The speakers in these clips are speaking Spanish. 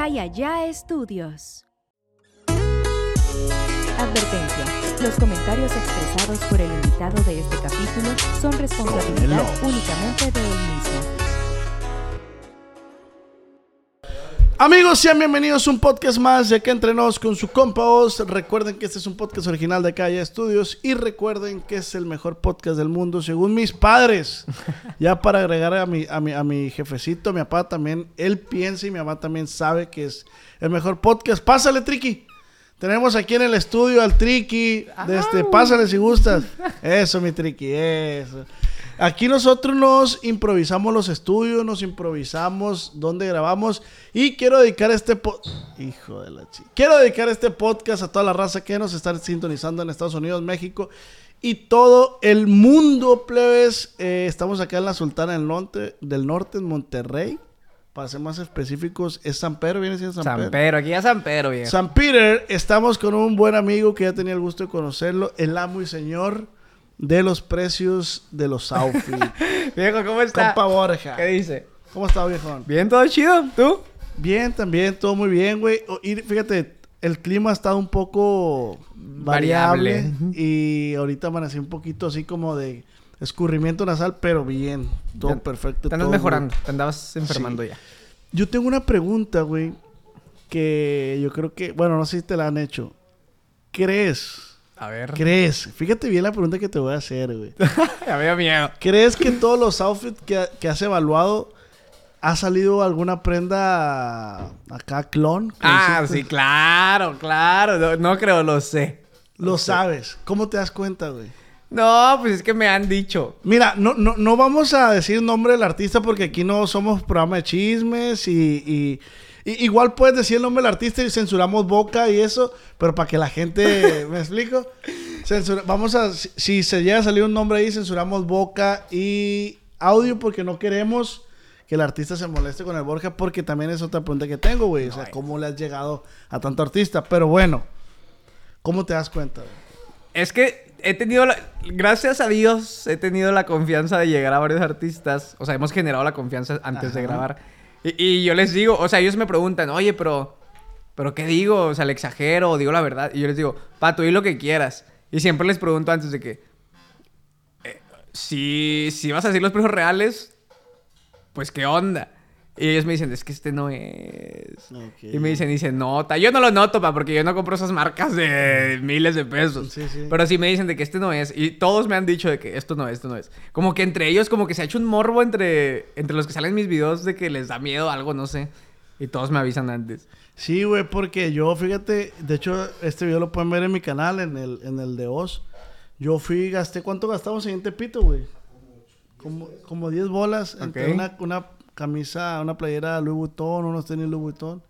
Calla Ya Estudios. Advertencia. Los comentarios expresados por el invitado de este capítulo son responsabilidad únicamente de él mismo. Amigos, sean bienvenidos a un podcast más de Que Entrenos con su compa Oz. Recuerden que este es un podcast original de Calle Estudios y recuerden que es el mejor podcast del mundo según mis padres. ya para agregar a mi, a mi, a mi jefecito, mi papá también, él piensa y mi mamá también sabe que es el mejor podcast. Pásale, Triki. Tenemos aquí en el estudio al Triki. Este, pásale si gustas. Eso, mi Triki, eso. Aquí nosotros nos improvisamos los estudios, nos improvisamos donde grabamos y quiero dedicar este po hijo de la chica. Quiero dedicar este podcast a toda la raza que nos está sintonizando en Estados Unidos, México y todo el mundo, plebes. Eh, estamos acá en la Sultana del Norte, del Norte en Monterrey. Para ser más específicos, es San Pedro, viene siendo San, San Pedro. Pedro, aquí ya San Pedro, viejo. San Peter, estamos con un buen amigo que ya tenía el gusto de conocerlo, el amo y señor de los precios de los outfits. Viejo, ¿cómo está? Compa Borja. ¿Qué dice? ¿Cómo está, viejón? Bien, todo chido. ¿Tú? Bien, también, todo muy bien, güey. Y fíjate, el clima ha estado un poco variable. Variable. Y ahorita amanecí un poquito así como de escurrimiento nasal, pero bien. Todo perfecto. Te andas todo mejorando. muy- Te andabas enfermando ya. Yo tengo una pregunta, güey, que yo creo que, bueno, no sé si te la han hecho. ¿Crees? A ver. ¿Crees? Fíjate bien la pregunta que te voy a hacer, güey. ya veo miedo. ¿Crees que en todos los outfits que, que has evaluado ha salido alguna prenda acá clon? Ah, sí, claro, claro. No, no creo, lo sé. Lo sabes. ¿Cómo te das cuenta, güey? No, pues es que me han dicho. Mira, no, no, no vamos a decir nombre del artista porque aquí no somos programa de chismes y- igual puedes decir el nombre del artista y censuramos boca y eso, pero para que la gente, ¿me explico? Censura- vamos a, si, si se llega a salir un nombre ahí, censuramos boca y audio porque no queremos que el artista se moleste con el Borja porque también es otra pregunta que tengo, güey. O sea, ¿cómo le has llegado a tanto artista? Pero bueno, ¿cómo te das cuenta? güey? Es que he tenido la... Gracias a Dios he tenido la confianza de llegar a varios artistas. O sea, hemos generado la confianza antes de grabar. Y, yo les digo, o sea, ellos me preguntan, oye, pero... ¿Pero qué digo? O sea, ¿le exagero o digo la verdad? Y yo les digo, Pato, di lo que quieras. Y siempre les pregunto antes de que... eh, si, si vas a decir los precios reales, pues ¿qué onda? Y ellos me dicen, es que este no es. Y me dicen, se nota. Yo no lo noto, pa, porque yo no compro esas marcas de miles de pesos. Sí, sí. Pero sí me dicen de que este no es. Y todos me han dicho de que esto no es, esto no es. Como que entre ellos, como que se ha hecho un morbo entre, entre los que salen mis videos de que les da miedo algo, no sé. Y todos me avisan antes. Sí, güey, porque yo, fíjate, de hecho, este video lo pueden ver en mi canal, en el, en el de Oz. Yo fui, gasté, ¿cuánto gastamos en Tepito, güey? Como, como 10 bolas entre Ok. una, una camisa, una playera Louis Vuitton, unos tenis Louis Vuitton.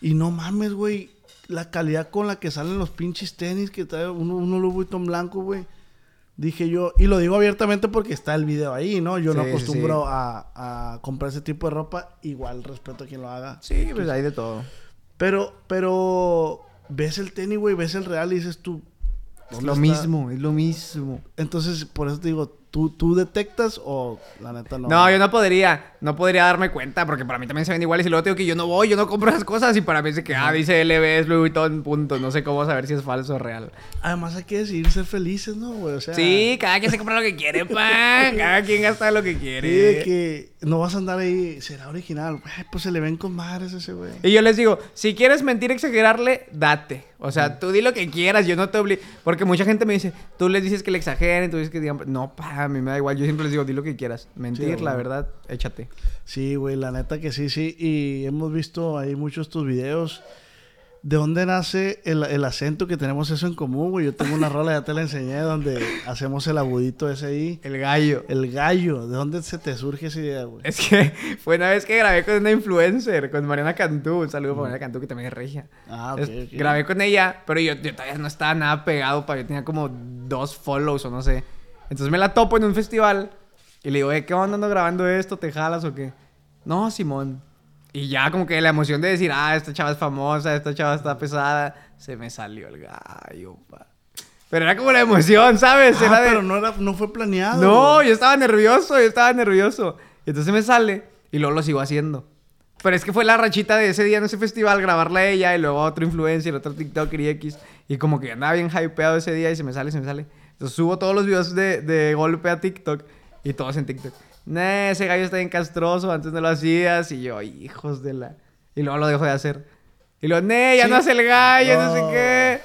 Y no mames, güey, la calidad con la que salen los pinches tenis que trae uno, uno Louis Vuitton blanco, güey. Dije yo, y lo digo abiertamente porque está el video ahí, ¿no? Yo no Sí, acostumbro sí. A, a comprar ese tipo de ropa. Igual respeto a quien lo haga. Sí, pues hay de todo. Pero, pero ves el tenis, güey, ves el real y dices tú. Es ¿dónde lo está? mismo, es lo mismo. Entonces, por eso te digo, ¿tú, tú detectas o la neta no? No, yo no podría, no podría darme cuenta porque para mí también se ven iguales y luego tengo que yo no voy, yo no compro esas cosas y para mí de que, ah, dice LB es Louis Vuitton, punto. No sé cómo saber si es falso o real. Además hay que decidir ser felices, ¿no, güey? O sea, Sí, cada quien se compra lo que quiere, pa. Cada quien gasta lo que quiere. de que no vas a andar ahí, será original, pues se le ven con madres a ese güey. Y yo les digo, si quieres mentir, exagerarle, date. O sea, tú di lo que quieras, yo no te obligo. Porque mucha gente me dice, tú les dices que le exageren, tú dices que digan, no, pa, a mí me da igual. Yo siempre les digo, di lo que quieras. Mentir, Sí, la verdad, échate. Sí, güey, la neta que sí, sí. Y hemos visto ahí muchos tus videos. ¿De dónde nace el, el acento que tenemos eso en común, güey? Yo tengo una rola, ya te la enseñé, donde hacemos el agudito ese ahí. El gallo. El gallo, ¿de dónde se te surge esa idea, güey? Es que fue una vez que grabé con una influencer, con Mariana Cantú. Un saludo para Mariana Cantú, que también es regia. Ah, ok, Es- ok. Grabé con ella, pero yo, yo todavía no estaba nada pegado, pa. Yo tenía como dos follows o no sé. Entonces me la topo en un festival y le digo, eh, ¿qué onda ando grabando esto? ¿Te jalas o qué? No, Simón. Y ya como que la emoción de decir, ah, esta chava es famosa, esta chava está pesada, se me salió el gallo, pa. Pero era como la emoción, ¿sabes? Ah, Era de- pero no, era, no fue planeado. no, güey. yo estaba nervioso, yo estaba nervioso. Y entonces me sale y luego lo sigo haciendo. Pero es que fue la rachita de ese día en ese festival, grabarla a ella y luego a otro influencer, otro TikToker y X. Y como que andaba bien hypeado ese día y se me sale, se me sale. Entonces subo todos los videos de, de golpe a TikTok y todos en TikTok. Nah, ese gallo está bien castroso, antes no lo hacías. Y yo, hijos de la. Y luego lo dejo de hacer. Y luego, nee, ya Sí. no hace el gallo, no. sé No. qué.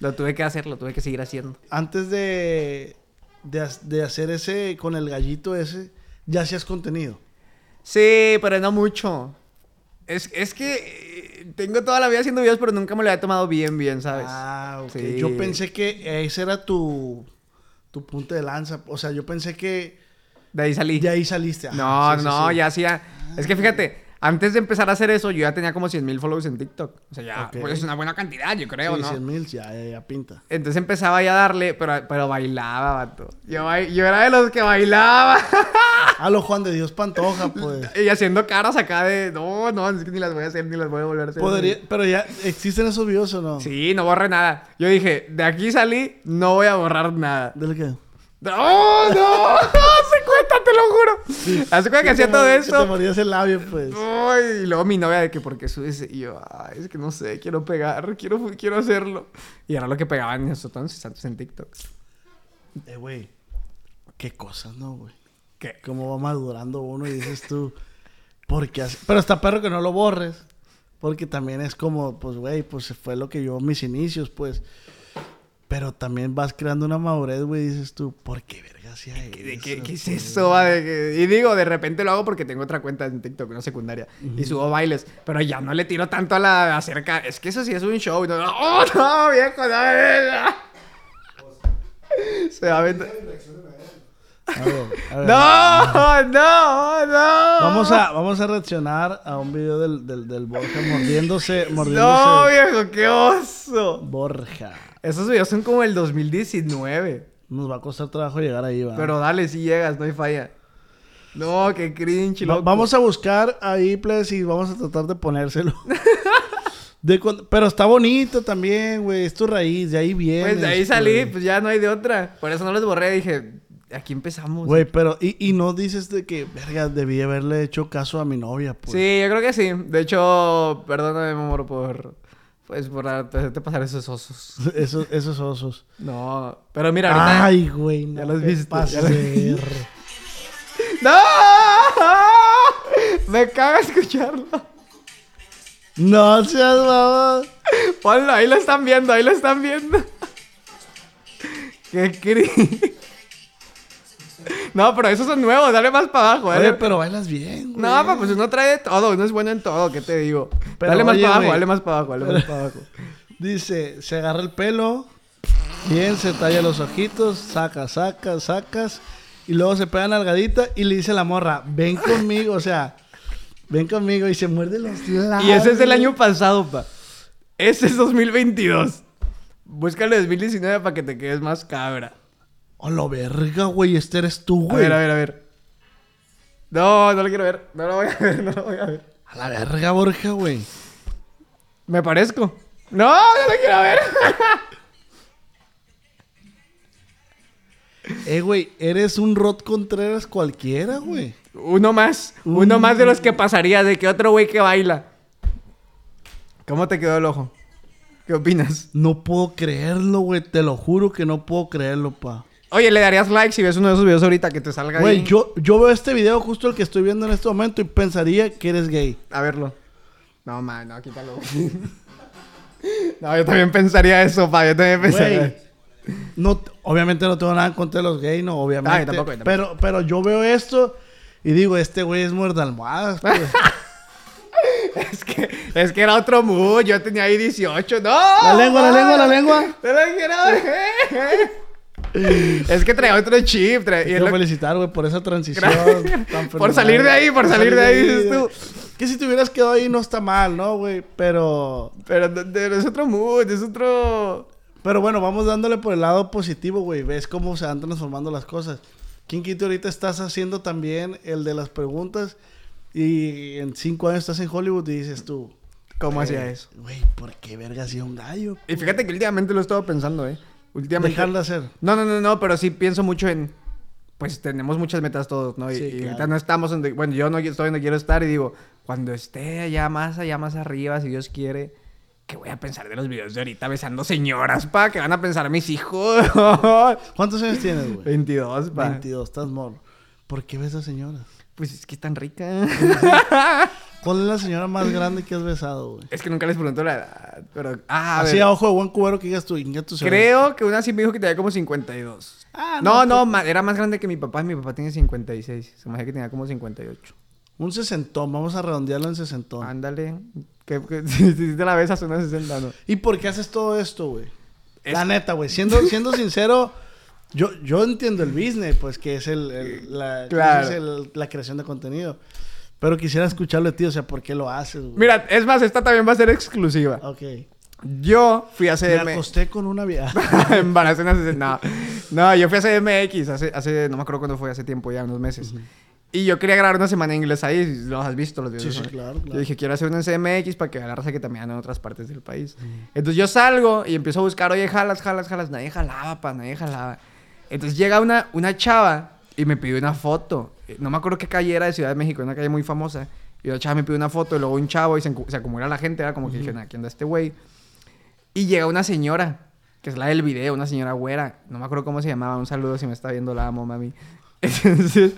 Lo tuve que hacer, lo tuve que seguir haciendo. Antes de, de, de hacer ese, con el gallito ese, ya hacías contenido. Sí, pero no mucho. Es, es que eh, tengo toda la vida haciendo videos, pero nunca me lo había tomado bien, bien, ¿sabes? Ah, ok. Sí. Yo pensé que ese era tu, tu punto de lanza. O sea, yo pensé que De ahí salí. de ahí saliste. Ajá, No, sí, no, sí. ya hacía. Es que fíjate, antes de empezar a hacer eso, yo ya tenía como 100 mil followers en TikTok. O sea, ya, pues es una buena cantidad, yo creo, Sí, ¿no? 100 mil, ya, ya, ya pinta. Entonces empezaba ya a darle, pero, pero bailaba, vato. Yo era de los que bailaba. A lo Juan de Dios Pantoja, pues. y haciendo caras acá de, no, no, es que ni las voy a hacer, ni las voy a volver a hacer. Podría, pero ya, ¿existen esos videos o no? Sí, no borré nada. Yo dije, de aquí salí, no voy a borrar nada. ¿Del qué? ¡No, no! ¡Hace cuenta, te lo juro! Hace cuenta que hacía todo Que te eso. morías el labio, pues. Ay, y luego mi novia de que por qué subes y yo, ay, es que no sé, quiero pegar, quiero, quiero hacerlo. Y era lo que pegaban en esos entonces, santos en TikTok. Eh, güey. Qué cosas, ¿no, güey? ¿Qué? Cómo va madurando uno y dices tú, ¿por qué hace? Pero está perro que no lo borres. Porque también es como, pues, güey, pues fue lo que yo, mis inicios, pues. Pero también vas creando una madurez, güey, y dices tú, ¿por qué verga hacía eso? ¿De qué, qué es eso? que- Y digo, de repente lo hago porque tengo otra cuenta en TikTok, una secundaria, y subo bailes, pero ya no le tiro tanto a la acerca. Es que eso sí es un show. No, ¡Oh, no, viejo! No, no. Se va a A ver, a ver. ¡No! ¡No! ¡No! Vamos a, vamos a reaccionar a un video del, del, del Borja mordiéndose, mordiéndose. ¡No, viejo! ¡Qué oso! Borja. Esos videos son como el 2019. Nos va a costar trabajo llegar ahí, va. Pero dale, si llegas, no hay falla. No, qué cringe, loco. vamos a buscar ahí, please, y vamos a tratar de ponérselo. De Pero está bonito también, güey. Es tu raíz, de ahí viene. Pues de ahí salí, pues ya no hay de otra. Por eso no les borré, dije, aquí empezamos. Güey, pero... Y, y no dices de que, verga, debí haberle hecho caso a mi novia, pues. Sí, yo creo que sí. De hecho, perdóname, mi amor, por... Pues por hacerte pasar esos osos. Esos, esos osos. No, pero mira, ahorita... Ay, güey. No Ya los te viste, ya los. ¡No! Me caga escucharlo. No seas mamá. Ponlo, ahí lo están viendo, ahí lo están viendo. Qué cringe. No, pero esos son nuevos, dale más para abajo, dale. Oye, pero bailas bien, güey. No, pa, pues uno trae de todo, uno es bueno en todo, ¿qué te digo? Pero, dale más oye, para abajo, dale más para abajo, dale más para abajo. Dice, se agarra el pelo, bien, se talla los ojitos, saca, saca, sacas, y luego se pega nalgadita y le dice a la morra, ven conmigo, o sea, ven conmigo, y se muerde los labios. Y ese es del año pasado, pa. Ese es 2022. Búscalo 2019 para que te quedes más cabra. Oh, lo verga, güey, este eres tú, A güey. ver, a ver, a ver. No, no lo quiero ver. No lo voy a ver, no lo voy a ver. A la verga, Borja, güey. Me parezco. No, no lo quiero ver. Eh, güey, eres un Rod Contreras cualquiera, güey. Uno más. Uno más de los que pasaría. De que otro güey que baila. ¿Cómo te quedó el ojo? ¿Qué opinas? No puedo creerlo, güey, te lo juro que no puedo creerlo, pa. Oye, ¿le darías like si ves uno de esos videos ahorita que te salga Güey, ahí? yo, yo veo este video justo el que estoy viendo en este momento y pensaría que eres gay. A verlo. No, man, no, quítalo. no, yo también pensaría eso, pa. Yo también pensaría. Güey. No, obviamente no tengo nada en contra de los gays, no, obviamente. Ay, tampoco, tampoco. Pero, pero yo veo esto y digo, este güey es muerde almohadas. pues. Es que, es que era otro mood. Yo tenía ahí 18. ¡No! la lengua, la lengua, la lengua. Te lo quiero. Es que traía otro chip. traía- y Te quiero lo- felicitar, güey, por esa transición. Tan Por salir de ahí, por salir de ahí, dices tú. Que si te hubieras quedado ahí no está mal, ¿no, güey? Pero... Pero es otro mood, es otro. Pero bueno, vamos dándole por el lado positivo, güey. Ves cómo se van transformando las cosas. ¿Quién quita ahorita estás haciendo también el de las preguntas? Y en cinco años estás en Hollywood y dices tú... ¿Cómo eh, hacía eso? Güey, ¿por qué verga hacía un gallo? Y fíjate que últimamente lo he estado pensando, ¿eh? Últimamente. Dejar de hacer. No, no, no, no, pero sí pienso mucho en. Pues tenemos muchas metas todos, ¿no? Y, Sí, y claro. ahorita no estamos donde. Bueno, yo no estoy donde quiero estar y digo, cuando esté allá más allá, más arriba, si Dios quiere, ¿qué voy a pensar de los videos de ahorita besando señoras, pa? ¿Qué van a pensar mis hijos? ¿Cuántos años tienes, güey? 22, pa. 22, estás morro. ¿Por qué ves a señoras? Pues es que es tan rica. ¿Cuál es la señora más grande que has besado, güey? es que nunca les pregunto la edad, pero... Ah, a Así ver. a ojo de buen cubero que digas tú, tu. Creo que una sí me dijo que tenía como 52. Ah, no, no, no, ma- era más grande que mi papá. Mi papá tiene 56. Se me hace que tenía como 58. Un sesentón, vamos a redondearlo en sesentón. Ándale. Que, que- si, te la besas, una 60, ¿no? ¿Y por qué haces todo esto, güey? Es- La neta, güey. Siendo, siendo sincero, yo, yo entiendo el business, pues, que es el, el- la, Claro. es el- la creación de contenido. Pero quisiera escucharlo de ti, o sea, ¿por qué lo haces, güey? Mira, es más, esta también va a ser exclusiva. Ok. Yo fui a Me CDM. acosté con una vieja. Embarazé una 60. No. no, yo fui a CDMX hace, hace, no me acuerdo cuándo fue, hace tiempo ya, unos meses. Y yo quería grabar una semana en inglés ahí, los has visto los videos. Sí, sí, claro, claro. Yo dije, quiero hacer una en CMX para que vea la raza que también anda en otras partes del país. Entonces yo salgo y empiezo a buscar, oye, jalas, jalas, jalas. Nadie jalaba, pa, nadie jalaba. Entonces llega una, una chava y me pidió una foto. No me acuerdo qué calle era de Ciudad de México, una calle muy famosa. Y la chava me pidió una foto y luego un chavo y se, se acumula la gente, era como que dije, "Nah, aquí anda este güey. Y llega una señora, que es la del video, una señora güera. No me acuerdo cómo se llamaba. Un saludo si me está viendo, la amo, mami. Entonces,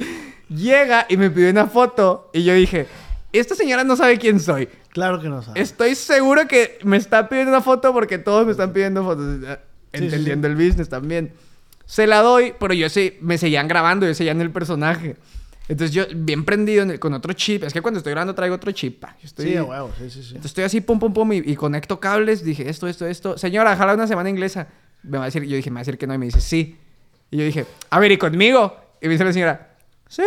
llega y me pidió una foto. Y yo dije, esta señora no sabe quién soy. Claro que no sabes. Estoy seguro que me está pidiendo una foto porque todos me están pidiendo fotos. eh, Sí, sí, Entendiendo el business también. Se la doy, pero yo sí, me seguían grabando, yo seguía en el personaje. Entonces yo, bien prendido en el- con otro chip. Es que cuando estoy grabando traigo otro chip. pa. Yo estoy, Sí, huevo, sí, sí, sí. entonces estoy así, pum, pum, pum, y, y conecto cables. Dije, esto, esto, esto. Señora, jala una semana inglesa. Me va a decir, yo dije, me va a decir que no. Y me dice, sí. Y yo dije, a ver, ¿y conmigo? Y me dice la señora, sí.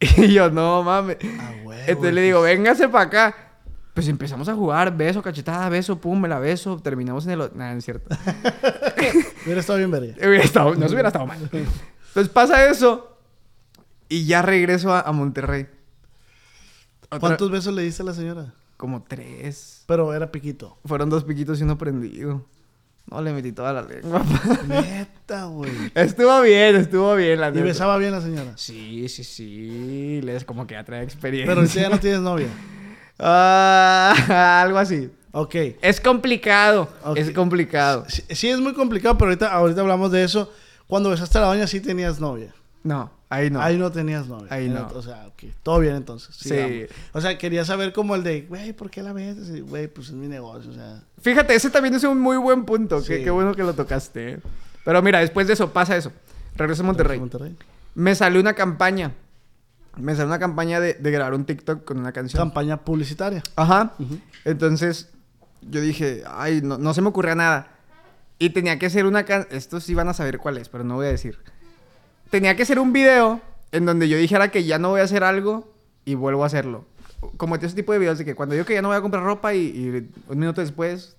Y yo, no mames. A huevo, Entonces le digo, véngase para acá. Pues empezamos a jugar, beso, cachetada, beso, pum, me la beso. Terminamos en el... Nada, no es cierto. Hubiera estado bien verga. Hubiera estado- no se hubiera estado mal. Entonces pasa eso. Y ya regreso a, a Monterrey. Otra- ¿Cuántos besos le diste a la señora? Como tres. Pero era piquito. Fueron dos piquitos y uno prendido. No, le metí toda la lengua. Neta, güey. estuvo bien, estuvo bien la ¿Y neta. besaba bien la señora? Sí, sí, sí. Les como que ya trae experiencia. Pero ahorita ya no tienes novia. Ah, algo así. Ok. Es complicado. Es complicado. Sí, sí es muy complicado, pero ahorita, ahorita hablamos de eso. Cuando besaste a la doña sí tenías novia. No, ahí no. Ahí no tenías novia. Ahí no. O sea, ok. Todo bien entonces. Sí. O sea, quería saber como el de, güey, ¿por qué la besas? Y, Güey, pues es mi negocio. O sea, Fíjate, ese también es un muy buen punto. Qué, Sí. qué bueno que lo tocaste. eh. Pero mira, después de eso pasa eso. Regreso a Monterrey. Monterrey. Me salió una campaña. Me salió una campaña de, de grabar un TikTok con una canción. Campaña publicitaria. Ajá. Entonces, yo dije, ay, no, no se me ocurría nada. Y tenía que ser una can... Estos sí van a saber cuál es, pero no voy a decir. Tenía que ser un video en donde yo dijera que ya no voy a hacer algo y vuelvo a hacerlo. Como ese tipo de videos de que cuando yo que ya no voy a comprar ropa y, y un minuto después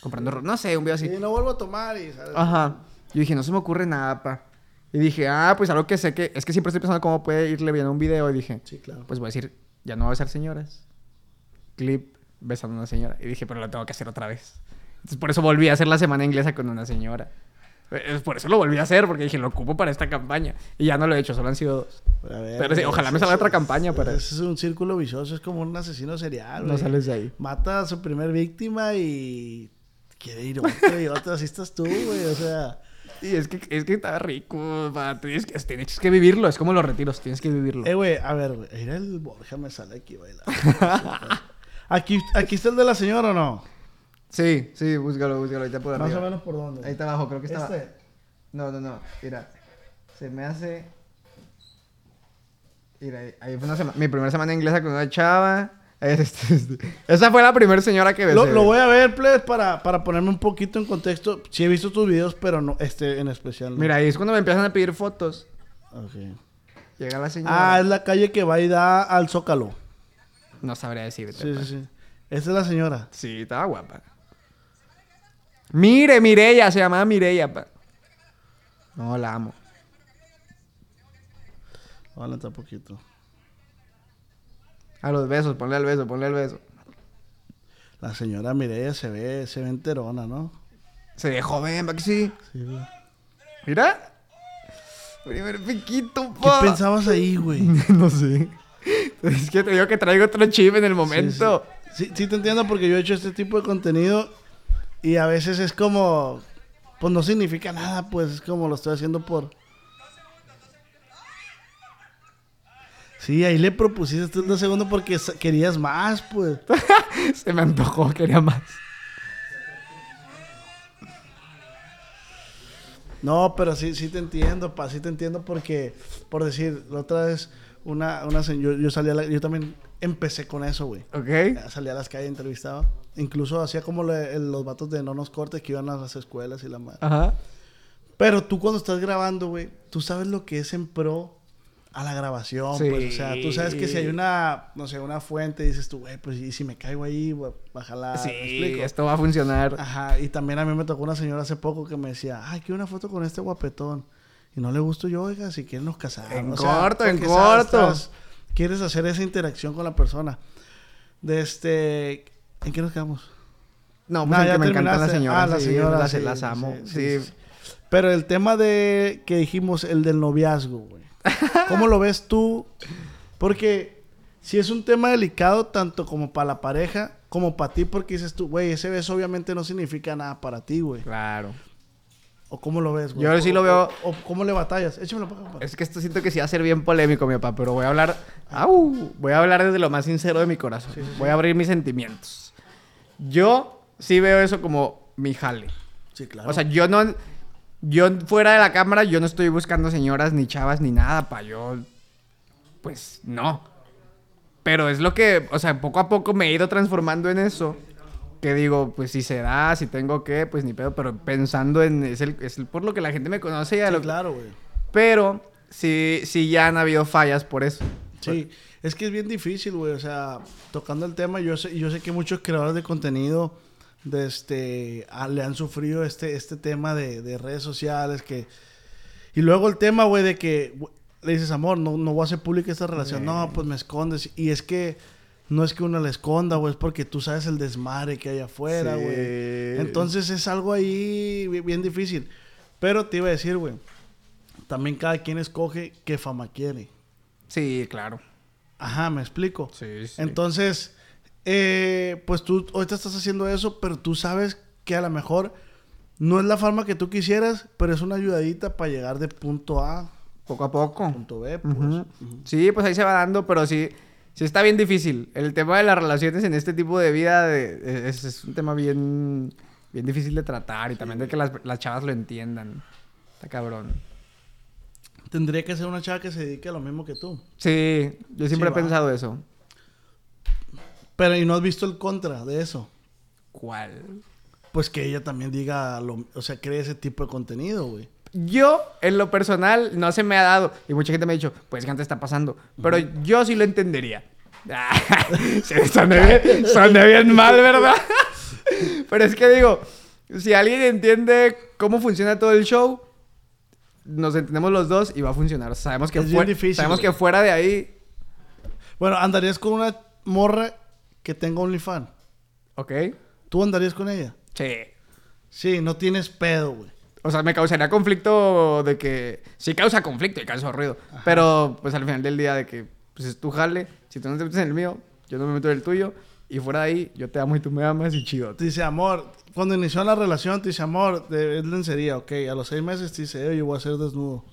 comprando ropa. No sé, un video así. Y no vuelvo a tomar y, ¿sabes? Ajá. Yo dije, no se me ocurre nada, pa. Y dije, ah, pues algo que sé que... Es que siempre estoy pensando cómo puede irle bien a un video. Y dije, Sí, claro. pues voy a decir, ya no voy a besar señoras. Clip besando a una señora. Y dije, pero lo tengo que hacer otra vez. Entonces por eso volví a hacer la semana inglesa con una señora. Por eso lo volví a hacer, porque dije, lo ocupo para esta campaña. Y ya no lo he hecho, solo han sido dos. A ver, Pero sí, ojalá me salga otra campaña para- es un círculo vicioso, es como un asesino serial. No sales de ahí. Mata a su primer víctima y quiere ir otro y otro. Así estás tú, güey. O sea, Y es que, es que está rico, pa. Tienes que, tienes que vivirlo. Es como los retiros, tienes que vivirlo. eh, güey, a ver. Mira el Borja me sale aquí bailando. aquí, aquí está el de la señora o no? Sí, sí, búscalo, búscalo. Ahorita por Más arriba. o menos por dónde. Ahí está abajo, creo que está. Este. No, no, no. Mira. Se me hace. Mira, ahí- ahí fue una sema- mi primera semana inglesa con una chava. Este, este. Esa fue la primera señora que besé. Lo, lo voy a ver, please, para, para ponerme un poquito en contexto. Sí he visto tus videos, pero no este en especial. no. Mira, ahí es cuando me empiezan a pedir fotos. Ok. Llega la señora. Ah, es la calle que va y da al Zócalo. No sabría decirte. Sí, sí, sí. Esa es la señora. Sí, estaba guapa. Mire, Mireya, se llamaba Mireya, pa. No, la amo. Adelantar un poquito. A los besos, ponle al beso, ponle al beso. La señora Mireya se ve, se ve enterona, ¿no? Se ve joven, pa que sí. Sí, güey. Mira. Primer piquito, ¿Qué pa. pensabas ahí, güey? no sé. Es que te digo que traigo otro chip en el momento. Sí, sí, te entiendo porque yo he hecho este tipo de contenido y a veces es como, pues no significa nada, pues es como lo estoy haciendo por... Sí, ahí le propusiste un segundo porque sa- querías más, pues. Se me antojó, quería más. No, pero sí, sí te entiendo, pa, sí te entiendo porque, por decir, la otra vez, una, una se- yo, yo salí a la- yo también empecé con eso, güey. ¿Ok? Salía a las calles, entrevistaba. Incluso hacía como le- el- los vatos de No Nos Cortes que iban a las escuelas y la madre. Ajá. Pero tú cuando estás grabando, güey, tú sabes lo que es en pro a la grabación, Sí. pues, o sea, tú sabes que si hay una, no sé, una fuente, dices tú, güey, pues, y si me caigo ahí, güey, bájala, sí, ¿me explico? esto va a funcionar. Ajá, y también a mí me tocó una señora hace poco que me decía, ay, quiero una foto con este guapetón. Y no le gusto yo, oiga, si quieren nos casamos. En O sea, corto, en corto. estás- quieres hacer esa interacción con la persona. De este, ¿en qué nos quedamos? No, pues Nah, el ya que me encantan las terminaste. señoras. Ah, las sí, señoras, las, sí, las amo. sí, sí. Pero el tema de que dijimos, el del noviazgo, güey. ¿Cómo lo ves tú? Porque si es un tema delicado tanto como para la pareja, como para ti, porque dices tú, güey, ese beso obviamente no significa nada para ti, güey. Claro. ¿O cómo lo ves, güey? Yo sí lo veo- O, o cómo le batallas. Échamelo para acá. Es que esto siento que sí va a ser bien polémico, mi papá, pero voy a hablar. ¡Au! Voy a hablar desde lo más sincero de mi corazón. Voy a abrir mis sentimientos. Yo sí veo eso como mi jale. Sí, claro. O sea, yo no. Yo fuera de la cámara, yo no estoy buscando señoras ni chavas ni nada, pa. Yo. Pues no. Pero es lo que. O sea, poco a poco me he ido transformando en eso. Que digo, pues si se da, si tengo que, pues ni pedo. Pero pensando en. Es, el, es el- por lo que la gente me conoce y a Sí, lo- claro, güey. Pero sí, sí ya han habido fallas por eso. Sí, es que es bien difícil, güey. O sea, tocando el tema, yo sé, yo sé que muchos creadores de contenido de este, ah, le han sufrido este, este tema de, de redes sociales. que Y luego el tema, güey, de que le dices, amor, no, no voy a hacer pública esta relación. No, pues me escondes. Y es que no es que uno le esconda, güey, es porque tú sabes el desmadre que hay afuera, Sí. güey. Entonces es algo ahí bi- bien difícil. Pero te iba a decir, güey, también cada quien escoge qué fama quiere. Sí, claro. Ajá, me explico. Sí, sí. Entonces, eh, pues tú ahorita estás haciendo eso, pero tú sabes que a lo mejor no es la forma que tú quisieras, pero es una ayudadita para llegar de punto A Poco a poco. punto B. Pues. Sí, pues ahí se va dando, pero sí, sí está bien difícil. El tema de las relaciones en este tipo de vida de- es, es un tema bien, bien difícil de tratar y también de que las, las chavas lo entiendan. Está cabrón. Tendría que ser una chava que se dedique a lo mismo que tú. Sí, yo siempre Sí, he va. pensado eso. Pero y no has visto el contra de eso. ¿Cuál? Pues que ella también diga, lo, o sea, cree ese tipo de contenido, güey. Yo, en lo personal, no se me ha dado. Y mucha gente me ha dicho, pues, ¿qué antes está pasando? Pero yo sí lo entendería. Soné bien, soné bien mal, ¿verdad? Pero es que digo, si alguien entiende cómo funciona todo el show, nos entendemos los dos y va a funcionar. Sabemos que, Es bien fue- difícil, sabemos güey. que fuera de ahí... Bueno, andarías con una morra que tenga OnlyFans. ¿Ok? ¿Tú andarías con ella? Sí. Sí, no tienes pedo, güey. O sea, me causaría conflicto de que... Sí causa conflicto y causa ruido. Pero, pues, al final del día de que... Pues, es tu jale. Si tú no te metes en el mío, yo no me meto en el tuyo. Y fuera de ahí, yo te amo y tú me amas y chido. Te dice, amor, cuando inició la relación, te dice, amor, de, es lencería, ok. A los seis meses te dice, oye, voy a ser desnudo.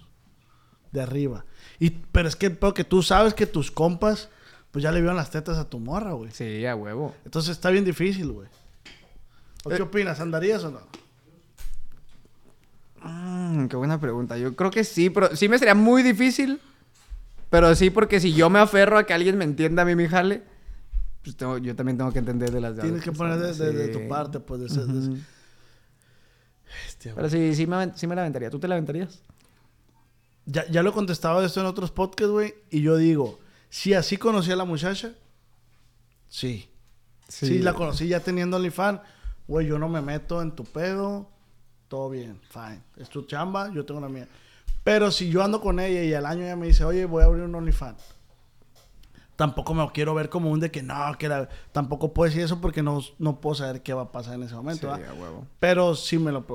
De arriba. Y, pero es que, pero que tú sabes que tus compas, pues ya le vieron las tetas a tu morra, güey. Sí, a huevo. Entonces está bien difícil, güey. ¿O Eh. qué opinas? ¿Andarías o no? Mm, qué buena pregunta. Yo creo que sí, pero sí me sería muy difícil. Pero sí, porque si yo me aferro a que alguien me entienda a mí mi jale, pues tengo- yo también tengo que entender de las de Tienes que poner de, personas. de- de Sí. tu parte, pues. De. Hostia, güey. Pero sí, sí me, sí la aventaría. ¿Tú te la aventarías? ya, ya lo he contestado esto en otros podcasts, güey. Y yo digo, si así conocí a la muchacha, sí. Sí, la conocí ya teniendo OnlyFans. Güey, yo no me meto en tu pedo. Todo bien, fine. Es tu chamba, yo tengo la mía. Pero si yo ando con ella y al año ella me dice, oye, voy a abrir un OnlyFans. Tampoco me quiero ver como un de que no, que la... Tampoco puedo decir eso porque no, no puedo saber qué va a pasar en ese momento. Pero si me lo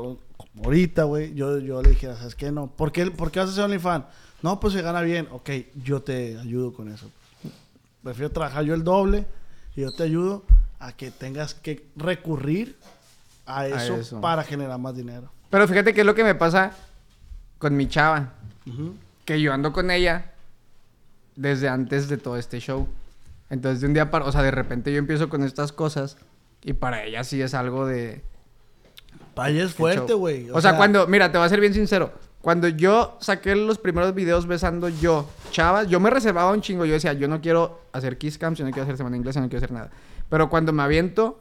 ahorita, güey, yo, yo le dijera, ¿sabes qué? No. ¿Por qué, ¿Por qué vas a hacer OnlyFans? No, pues se gana bien. Ok, yo te ayudo con eso. prefiero trabajar yo el doble y yo te ayudo a que tengas que recurrir a eso, eso. para generar más dinero. Pero fíjate qué es lo que me pasa con mi chava. Ujú. Que yo ando con ella desde antes de todo este show. Entonces, de un día para... O sea, de repente yo empiezo con estas cosas y para ella sí es algo de... Para ella es fuerte, güey. O, sea, cuando, mira, te voy a ser bien sincero. Cuando yo saqué los primeros videos besando yo, chavas, yo me reservaba un chingo. Yo decía, yo no quiero hacer kiss cams, yo no quiero hacer semana inglesa, no quiero hacer nada. Pero cuando me aviento,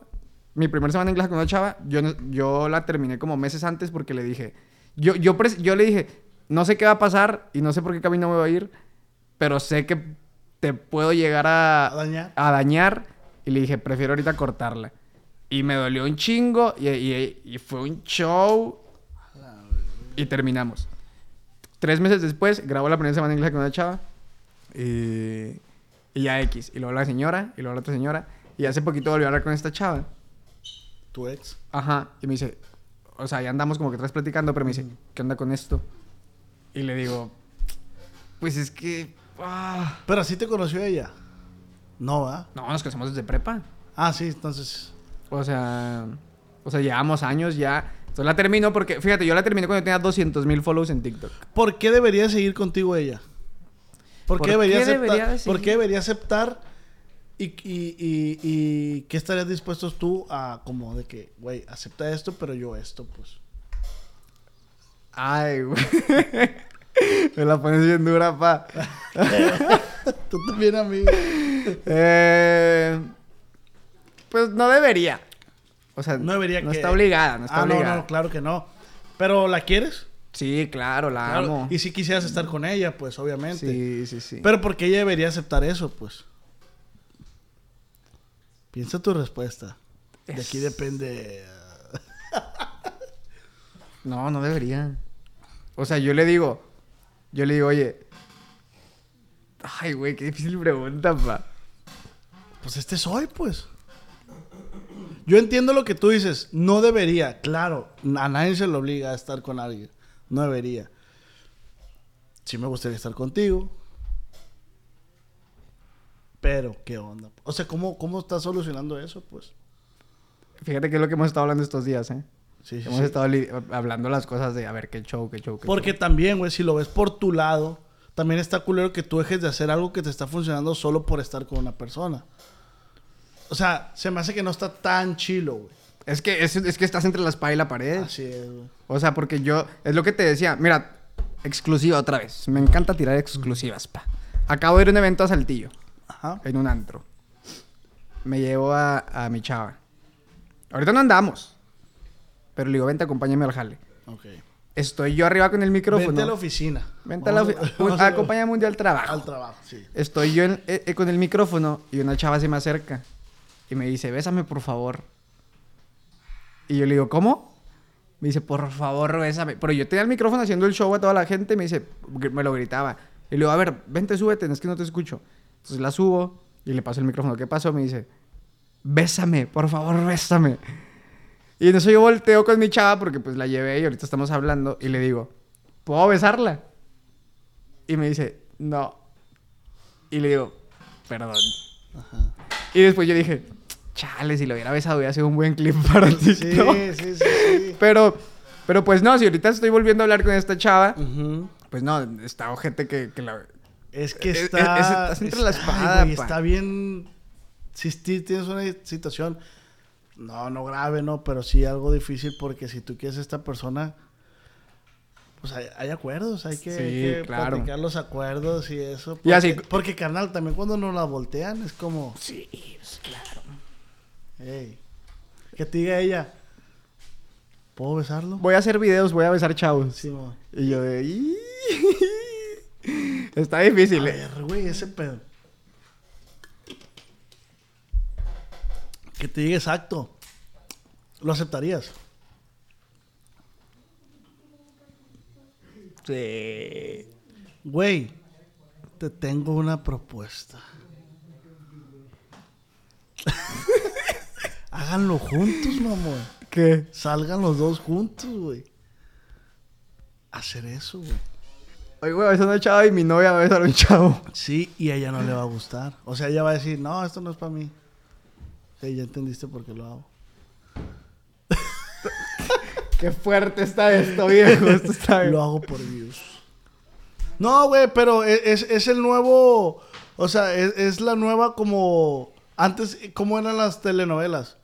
mi primera semana inglesa con una chava, yo, yo la terminé como meses antes porque le dije, yo, yo, yo le dije, no sé qué va a pasar y no sé por qué camino me voy a ir, pero sé que te puedo llegar a, A dañar. a dañar. Y le dije, prefiero ahorita cortarla. Y me dolió un chingo y, y- y fue un show. Y terminamos. Tres meses después, grabó la primera semana en inglés con una chava. Y, y ya X. Y luego la señora, y luego la otra señora. Y hace poquito volvió a hablar con esta chava. Tu ex. Ajá. Y me dice, o sea, ya andamos como que atrás platicando, pero me dice, ¿qué onda con esto? Y le digo, pues es que... ah". Pero así te conoció ella. No, ¿va? No, nos conocemos desde prepa. Ah, sí, entonces. O sea, o sea, llevamos años ya. Entonces la termino porque, fíjate, yo la terminé cuando tenía 200 mil follows en TikTok. ¿Por qué debería seguir contigo ella? ¿Por, ¿Por qué debería qué aceptar? debería ¿Por qué debería aceptar? Y, y, y, y qué estarías dispuesto tú a como de que, güey, acepta esto, pero yo esto, pues. Ay, güey. Me la pones bien dura, pa. Tú también, amigo. Eh, pues no debería. O sea, No debería no que... está obligada, no está ah, obligada. no, no, claro que no. Pero ¿la quieres? Sí, claro, la Claro. amo. Y si quisieras estar con ella, pues, obviamente. Sí, sí, sí. Pero ¿por qué ella debería aceptar eso, pues? Piensa tu respuesta. De aquí depende... No, no debería. O sea, yo le digo, yo le digo, oye, ay, güey, qué difícil pregunta, pa. Pues este soy, pues. Yo entiendo lo que tú dices. No debería, claro. A nadie se le obliga a estar con alguien. No debería. Sí me gustaría estar contigo. Pero, ¿qué onda? O sea, ¿cómo, cómo estás solucionando eso? Pues. Fíjate que es lo que hemos estado hablando estos días, ¿eh? Sí, sí, Hemos sí. estado hablando las cosas de a ver qué show, qué show, qué Porque show. también, güey, si lo ves por tu lado, también está culero que tú dejes de hacer algo que te está funcionando solo por estar con una persona. O sea, se me hace que no está tan chilo, güey. Es que, es, es que estás entre la espada y la pared. Así es, güey. O sea, porque yo, es lo que te decía, mira, exclusiva otra vez. Me encanta tirar exclusivas, pa. Acabo de ir a un evento a Saltillo, Ajá. en un antro. Me llevo a, a mi chava. Ahorita no andamos. Pero le digo, vente, acompáñame al jale. Ok. Estoy yo arriba con el micrófono. Vente a la oficina. Vente a la Vamos ofi- vamos a- Acompáñame un día al trabajo. Al trabajo, sí. Estoy yo en- eh, eh, con el micrófono y una chava se me acerca y me dice, bésame por favor. Y yo le digo, ¿cómo? Me dice, por favor, bésame. Pero yo tenía el micrófono haciendo el show a toda la gente y me dice, me lo gritaba. Y le digo, a ver, vente, súbete, es que no te escucho. Entonces la subo y le paso el micrófono. ¿Qué pasó? Me dice, bésame, por favor, bésame. Y en eso yo volteo con mi chava porque pues la llevé y ahorita estamos hablando y le digo, ¿puedo besarla? Y me dice, no. Y le digo, perdón. Y después yo dije, chale, si lo hubiera besado hubiera sido un buen clip para Sí, TikTok. sí, sí, sí. Pero, pero pues no, si ahorita estoy volviendo a hablar con esta chava, pues no, está ojete que, que la... Es que Es- está... es- estás entre la está- espada, ay, güey, pa. está bien... Si ti- tienes una situación... No, no grave, no, pero sí algo difícil porque si tú quieres a esta persona... Pues hay, hay acuerdos, hay que, Sí, hay que claro. platicar los acuerdos y eso. Y así- Porque, porque, carnal, también cuando nos la voltean es como... Sí, pues, claro. Ey, que te diga ella... ¿Puedo besarlo? Voy a hacer videos, voy a besar chavos. Sí. Y yo de... Está difícil, A ¿eh? ver, güey, ese pedo. Que te diga exacto. ¿Lo aceptarías? Sí. Güey, te tengo una propuesta. Háganlo juntos, mamón. ¿Qué? Salgan los dos juntos, güey. Hacer eso, güey. Oye, güey, besar a una chava y mi novia va a besar a un chavo. Sí, y a ella no le va a gustar. O sea, ella va a decir, no, esto no es para mí. Sí, ya entendiste por qué lo hago. Qué fuerte está esto, viejo. Esto está Lo hago por views. No, güey, pero e- es, es el nuevo. O sea, es, es la nueva como. Antes, ¿cómo eran las telenovelas?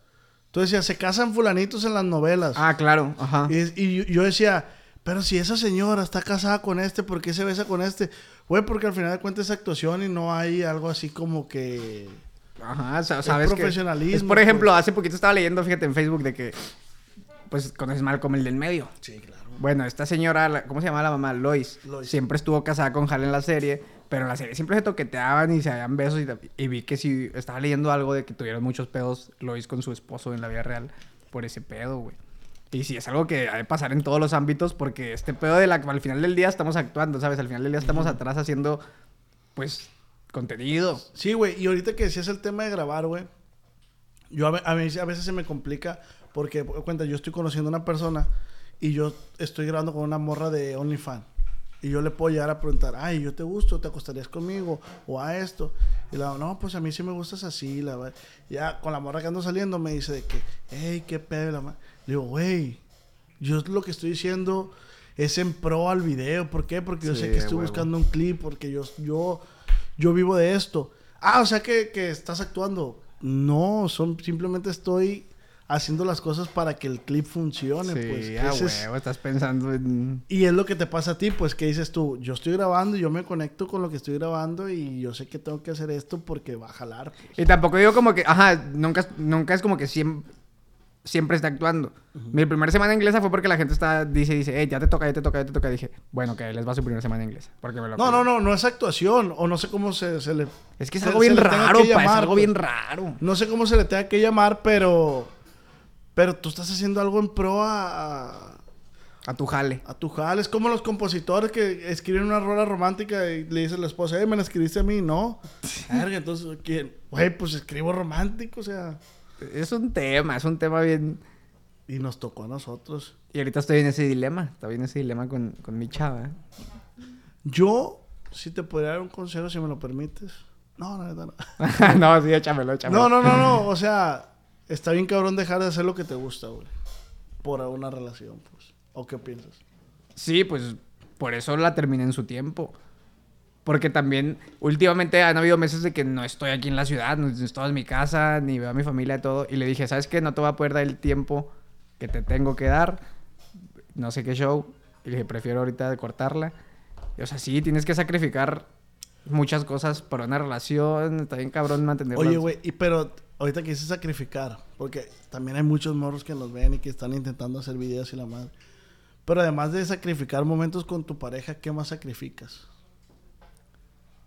Tú decías, se casan fulanitos en las novelas. Ah, claro. Ajá. Y, y yo- yo decía, pero si esa señora está casada con este, ¿por qué se besa con este? Güey, porque al final de cuentas es actuación y no hay algo así como que. Ajá, sabes que- profesionalismo, es, por ejemplo, pues. hace poquito estaba leyendo, fíjate, en Facebook de que... Pues conoces mal como el del medio. Sí, claro. Bueno, esta señora, la- ¿cómo se llama la mamá? Lois. Lois. Siempre estuvo casada con Hal en la serie, pero en la serie siempre se toqueteaban y se habían besos y, y vi que sí, estaba leyendo algo de que tuvieron muchos pedos Lois con su esposo en la vida real por ese pedo, güey. Y sí, es algo que ha de pasar en todos los ámbitos porque este pedo de la al final del día estamos actuando, ¿sabes? Al final del día estamos atrás haciendo, pues, contenido. Sí, güey. Y ahorita que decías el tema de grabar, güey. Yo a, ve- a, mí a veces se me complica porque, cuenta, yo estoy conociendo a una persona y yo estoy grabando con una morra de OnlyFans. Y yo le puedo llegar a preguntar, ay, yo te gusto, te acostarías conmigo, o a esto. Y la no, pues a mí sí me gustas así, la. Ya con la morra que ando saliendo me dice de que, hey, qué pedo, la ma-". Le digo, güey, yo lo que estoy diciendo es en pro al video. ¿Por qué? Porque yo Sí, sé que estoy huevo. buscando un clip, porque yo, yo, yo vivo de esto. Ah, o sea que, que estás actuando. No, son, simplemente estoy haciendo las cosas para que el clip funcione. pues, Sí, que ah, es- huevo, estás pensando en... y es lo que te pasa a ti, pues que dices tú, yo estoy grabando, yo me conecto con lo que estoy grabando y yo sé que tengo que hacer esto porque va a jalar. pues. Y tampoco digo como que, ajá, nunca, nunca es como que siempre, siempre está actuando. Mi primera semana inglesa fue porque la gente está, dice, dice, hey, ya te toca, ya te toca, ya te toca. dije, bueno, que les va su primera semana inglesa. Porque me lo No, no, no, no es actuación o no sé cómo se, se le... Es que es algo bien raro, pa, es llamar, algo pues. bien raro. No sé cómo se le tenga que llamar, pero... Pero tú estás haciendo algo en pro a... a- tu jale. a tu jale. Es como los compositores que escriben una rola romántica y le dicen a la esposa, eh, me la escribiste a mí, no. Verga, entonces, ¿quién? Güey, pues escribo romántico, o sea. Es un tema, es un tema bien... Y nos tocó a nosotros. Y ahorita estoy en ese dilema, estoy en ese dilema con, con mi chava. Yo, si te podría dar un consejo, si me lo permites. No, la neta no. no, sí, échamelo, échamelo. No, no, no, no. O sea, está bien cabrón dejar de hacer lo que te gusta, güey. Por una relación, pues. ¿O qué piensas? Sí, pues por eso la terminé en su tiempo. Porque también últimamente han habido meses de que no estoy aquí en la ciudad, no estoy en mi casa, ni veo a mi familia y todo. Y le dije, ¿sabes qué? No te voy a poder dar el tiempo que te tengo que dar. No sé qué show. Y le dije, prefiero ahorita cortarla. Y, o sea, sí, tienes que sacrificar muchas cosas para una relación. Está bien cabrón mantenerla. Oye, güey, y pero ahorita quise sacrificar, porque también hay muchos morros que nos ven y que están intentando hacer videos y la madre. Pero además de sacrificar momentos con tu pareja, ¿qué más sacrificas?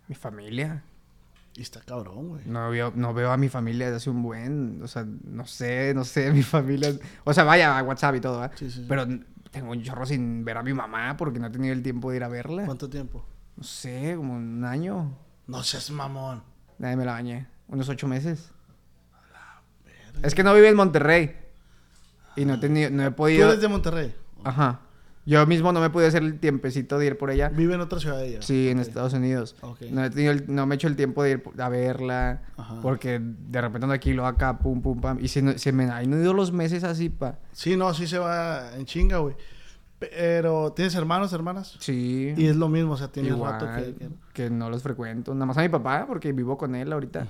Mi familia. Y está cabrón, güey. No veo, no veo a mi familia desde hace un buen. O sea, no sé, no sé, mi familia. O sea, vaya a WhatsApp y todo, ¿verdad? Sí, sí, sí. Pero tengo un chorro sin ver a mi mamá porque no he tenido el tiempo de ir a verla. ¿Cuánto tiempo? No sé, como un año. No seas mamón. Nadie me la bañé. Unos ocho meses. Es que no vive en Monterrey. Y no he tenido, no he ¿Tú podido. eres de Monterrey? Ajá. Yo mismo no me pude hacer el tiempecito de ir por ella. Vive en otra ciudad de ella. Sí, en. Estados Unidos. Ok. No, he tenido el- no me he hecho el tiempo de ir a verla. Ajá. Porque de repente ando aquí, luego acá, pum, pum, pam. Y se, se me han ido los meses así, pa. Sí, no, sí se va en chinga, güey. Pero, ¿tienes hermanos, hermanas? Sí. Y es lo mismo, o sea, tienes igual, rato que... que- que no los frecuento. Nada más a mi papá, porque vivo con él ahorita.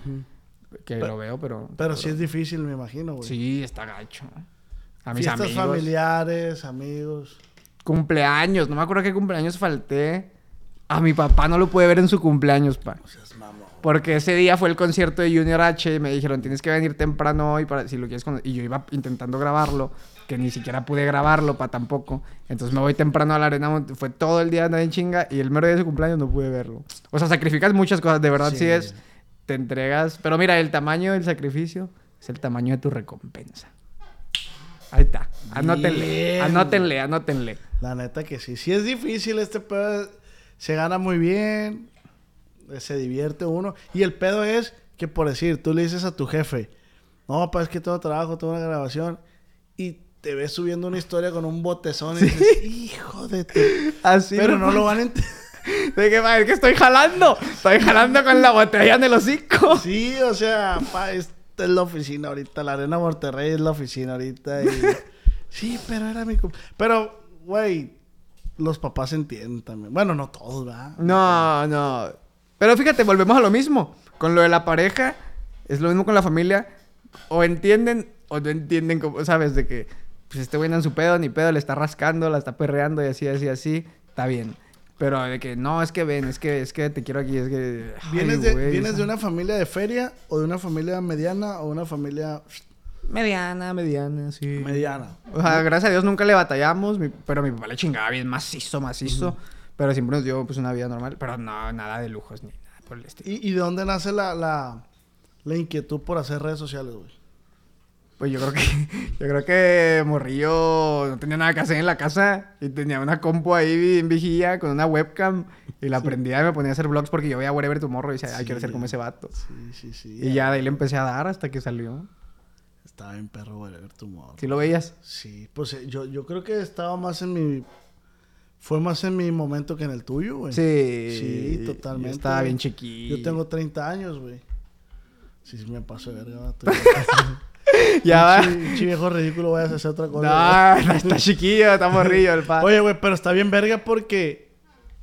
Que Pero- lo veo, pero... Pero sí es difícil, me imagino, güey. Sí, está gacho. A mis Fiestas amigos. familiares, amigos. Cumpleaños. No me acuerdo qué cumpleaños falté. A mi papá no lo pude ver en su cumpleaños, pa. O sea, es mamón. Porque ese día fue el concierto de Junior H y me dijeron, tienes que venir temprano hoy para si lo quieres cono-". Y yo iba intentando grabarlo, que ni siquiera pude grabarlo para tampoco. Entonces me voy temprano a la arena, fue todo el día andar en chinga y el mero día de su cumpleaños no pude verlo. O sea, sacrificas muchas cosas, de verdad sí, Sí. es, te entregas. Pero mira, el tamaño del sacrificio es el tamaño de tu recompensa. Ahí está. Anótenle, anótenle, anótenle. La neta que sí. Sí es difícil este pedo. Se gana muy bien. Se divierte uno. Y el pedo es que, por decir, tú le dices a tu jefe, no, papá, es que tengo trabajo, tengo una grabación. Y te ves subiendo una historia con un botezón y dices, hijo de. Así Pero no lo van a entender. De que, es que estoy jalando. Estoy jalando con la botella en el hocico. Sí, o sea, pa, esta es la oficina ahorita. La Arena Monterrey es la oficina ahorita. Y... sí, pero era mi... Pero, güey, los papás entienden también. Bueno, no todos, ¿verdad? No, no. Pero fíjate, volvemos a lo mismo. Con lo de la pareja, es lo mismo con la familia. O entienden o no entienden, como, ¿sabes? De que, pues este güey anda en su pedo, ni pedo, le está rascando, la está perreando y así, así, así. Está bien. Pero de que, no, es que ven, es que, es que te quiero aquí, es que... ay, ¿Vienes, de, güey, ¿Vienes de una familia de feria o de una familia mediana o una familia Mediana, mediana, sí. mediana? O sea, gracias a Dios nunca le batallamos, mi- pero mi papá le chingaba bien macizo, macizo. Pero siempre nos dio pues una vida normal, pero no, nada de lujos ni nada por el estilo. ¿Y, y de dónde nace la, la, la inquietud por hacer redes sociales, güey? Pues yo creo que, yo creo que Morrillo no tenía nada que hacer en la casa y tenía una compu ahí en vigía con una webcam y la prendía y me ponía a hacer vlogs porque yo veía Wherever Tomorrow y decía, ay, quiero ser como ese vato. Sí, sí, sí. Y ya de ahí le empecé a dar hasta que salió. Estaba bien perro, güey, ver tu morro. ¿Sí lo veías? Sí, pues eh, yo, yo creo que estaba más en mi... Fue más en mi momento que en el tuyo, güey. Sí. Sí, yo totalmente. Estaba bien chiquillo. Yo tengo 30 años, güey. Sí, sí me paso de verga, vato. Ya va. Pinche viejo ridículo, vayas a hacer otra cosa. No, está chiquillo, está morrillo el pa. Oye, güey, pero está bien verga porque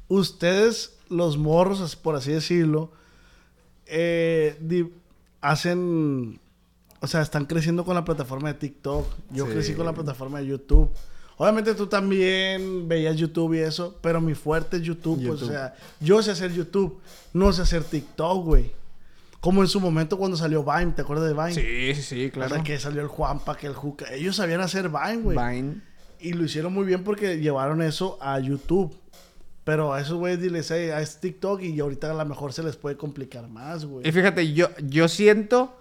ustedes, los morros, por así decirlo, eh, hacen... O sea, están creciendo con la plataforma de TikTok. Yo Sí. crecí con la plataforma de YouTube. Obviamente tú también veías YouTube y eso, pero mi fuerte es YouTube. Pues, o sea, yo sé hacer YouTube, no sé hacer TikTok, güey. Como en su momento cuando salió Vine, ¿te acuerdas de Vine? Sí, sí, sí, O claro. sea, que salió el Juanpa, que el Juca. Ellos sabían hacer Vine, güey. Vine. Y lo hicieron muy bien porque llevaron eso a YouTube. Pero a esos güeyes diles, hey, es TikTok y ahorita a lo mejor se les puede complicar más, güey. Y fíjate, yo, yo siento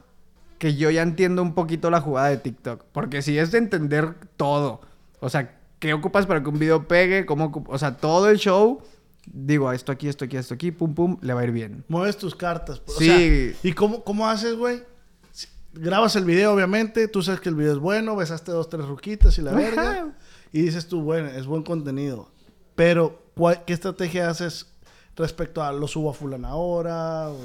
que yo ya entiendo un poquito la jugada de TikTok. Porque si es de entender todo. O sea, ¿qué ocupas para que un video pegue? ¿Cómo o sea, todo el show. Digo, esto aquí, esto aquí, esto aquí, pum, pum, le va a ir bien. Mueves tus cartas. pues, o Sí. sea, ¿Y cómo, cómo haces, güey? Grabas el video, obviamente. Tú sabes que el video es bueno. Besaste dos, tres ruquitas y la Ajá. verga. Y dices tú, bueno, es buen contenido. Pero, ¿cuál- ¿qué estrategia haces respecto a lo subo a fulana ahora? o-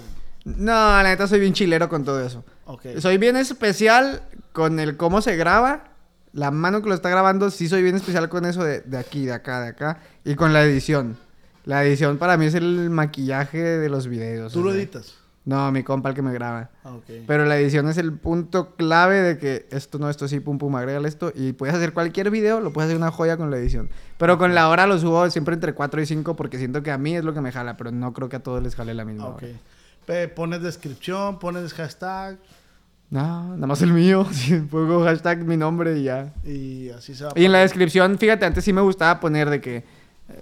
No, la neta soy bien chilero con todo eso. Ok. Soy bien especial con el cómo se graba. La mano que lo está grabando, sí soy bien especial con eso de, de aquí, de acá, de acá. Y con la edición. La edición para mí es el maquillaje de los videos. ¿Tú o lo editas? No, mi compa el que me graba. Ah, ok. Pero la edición es el punto clave de que esto no, esto sí, pum, pum, agrégale esto. Y puedes hacer cualquier video, lo puedes hacer una joya con la edición. Pero con la hora lo subo siempre entre 4 y 5 porque siento que a mí es lo que me jala, pero no creo que a todos les jale la misma Ah, ok. hora. Pones descripción, pones hashtag No, nada más el mío. Sí, pongo hashtag mi nombre y ya. y así se va. Y en la descripción, fíjate, antes sí me gustaba poner de que,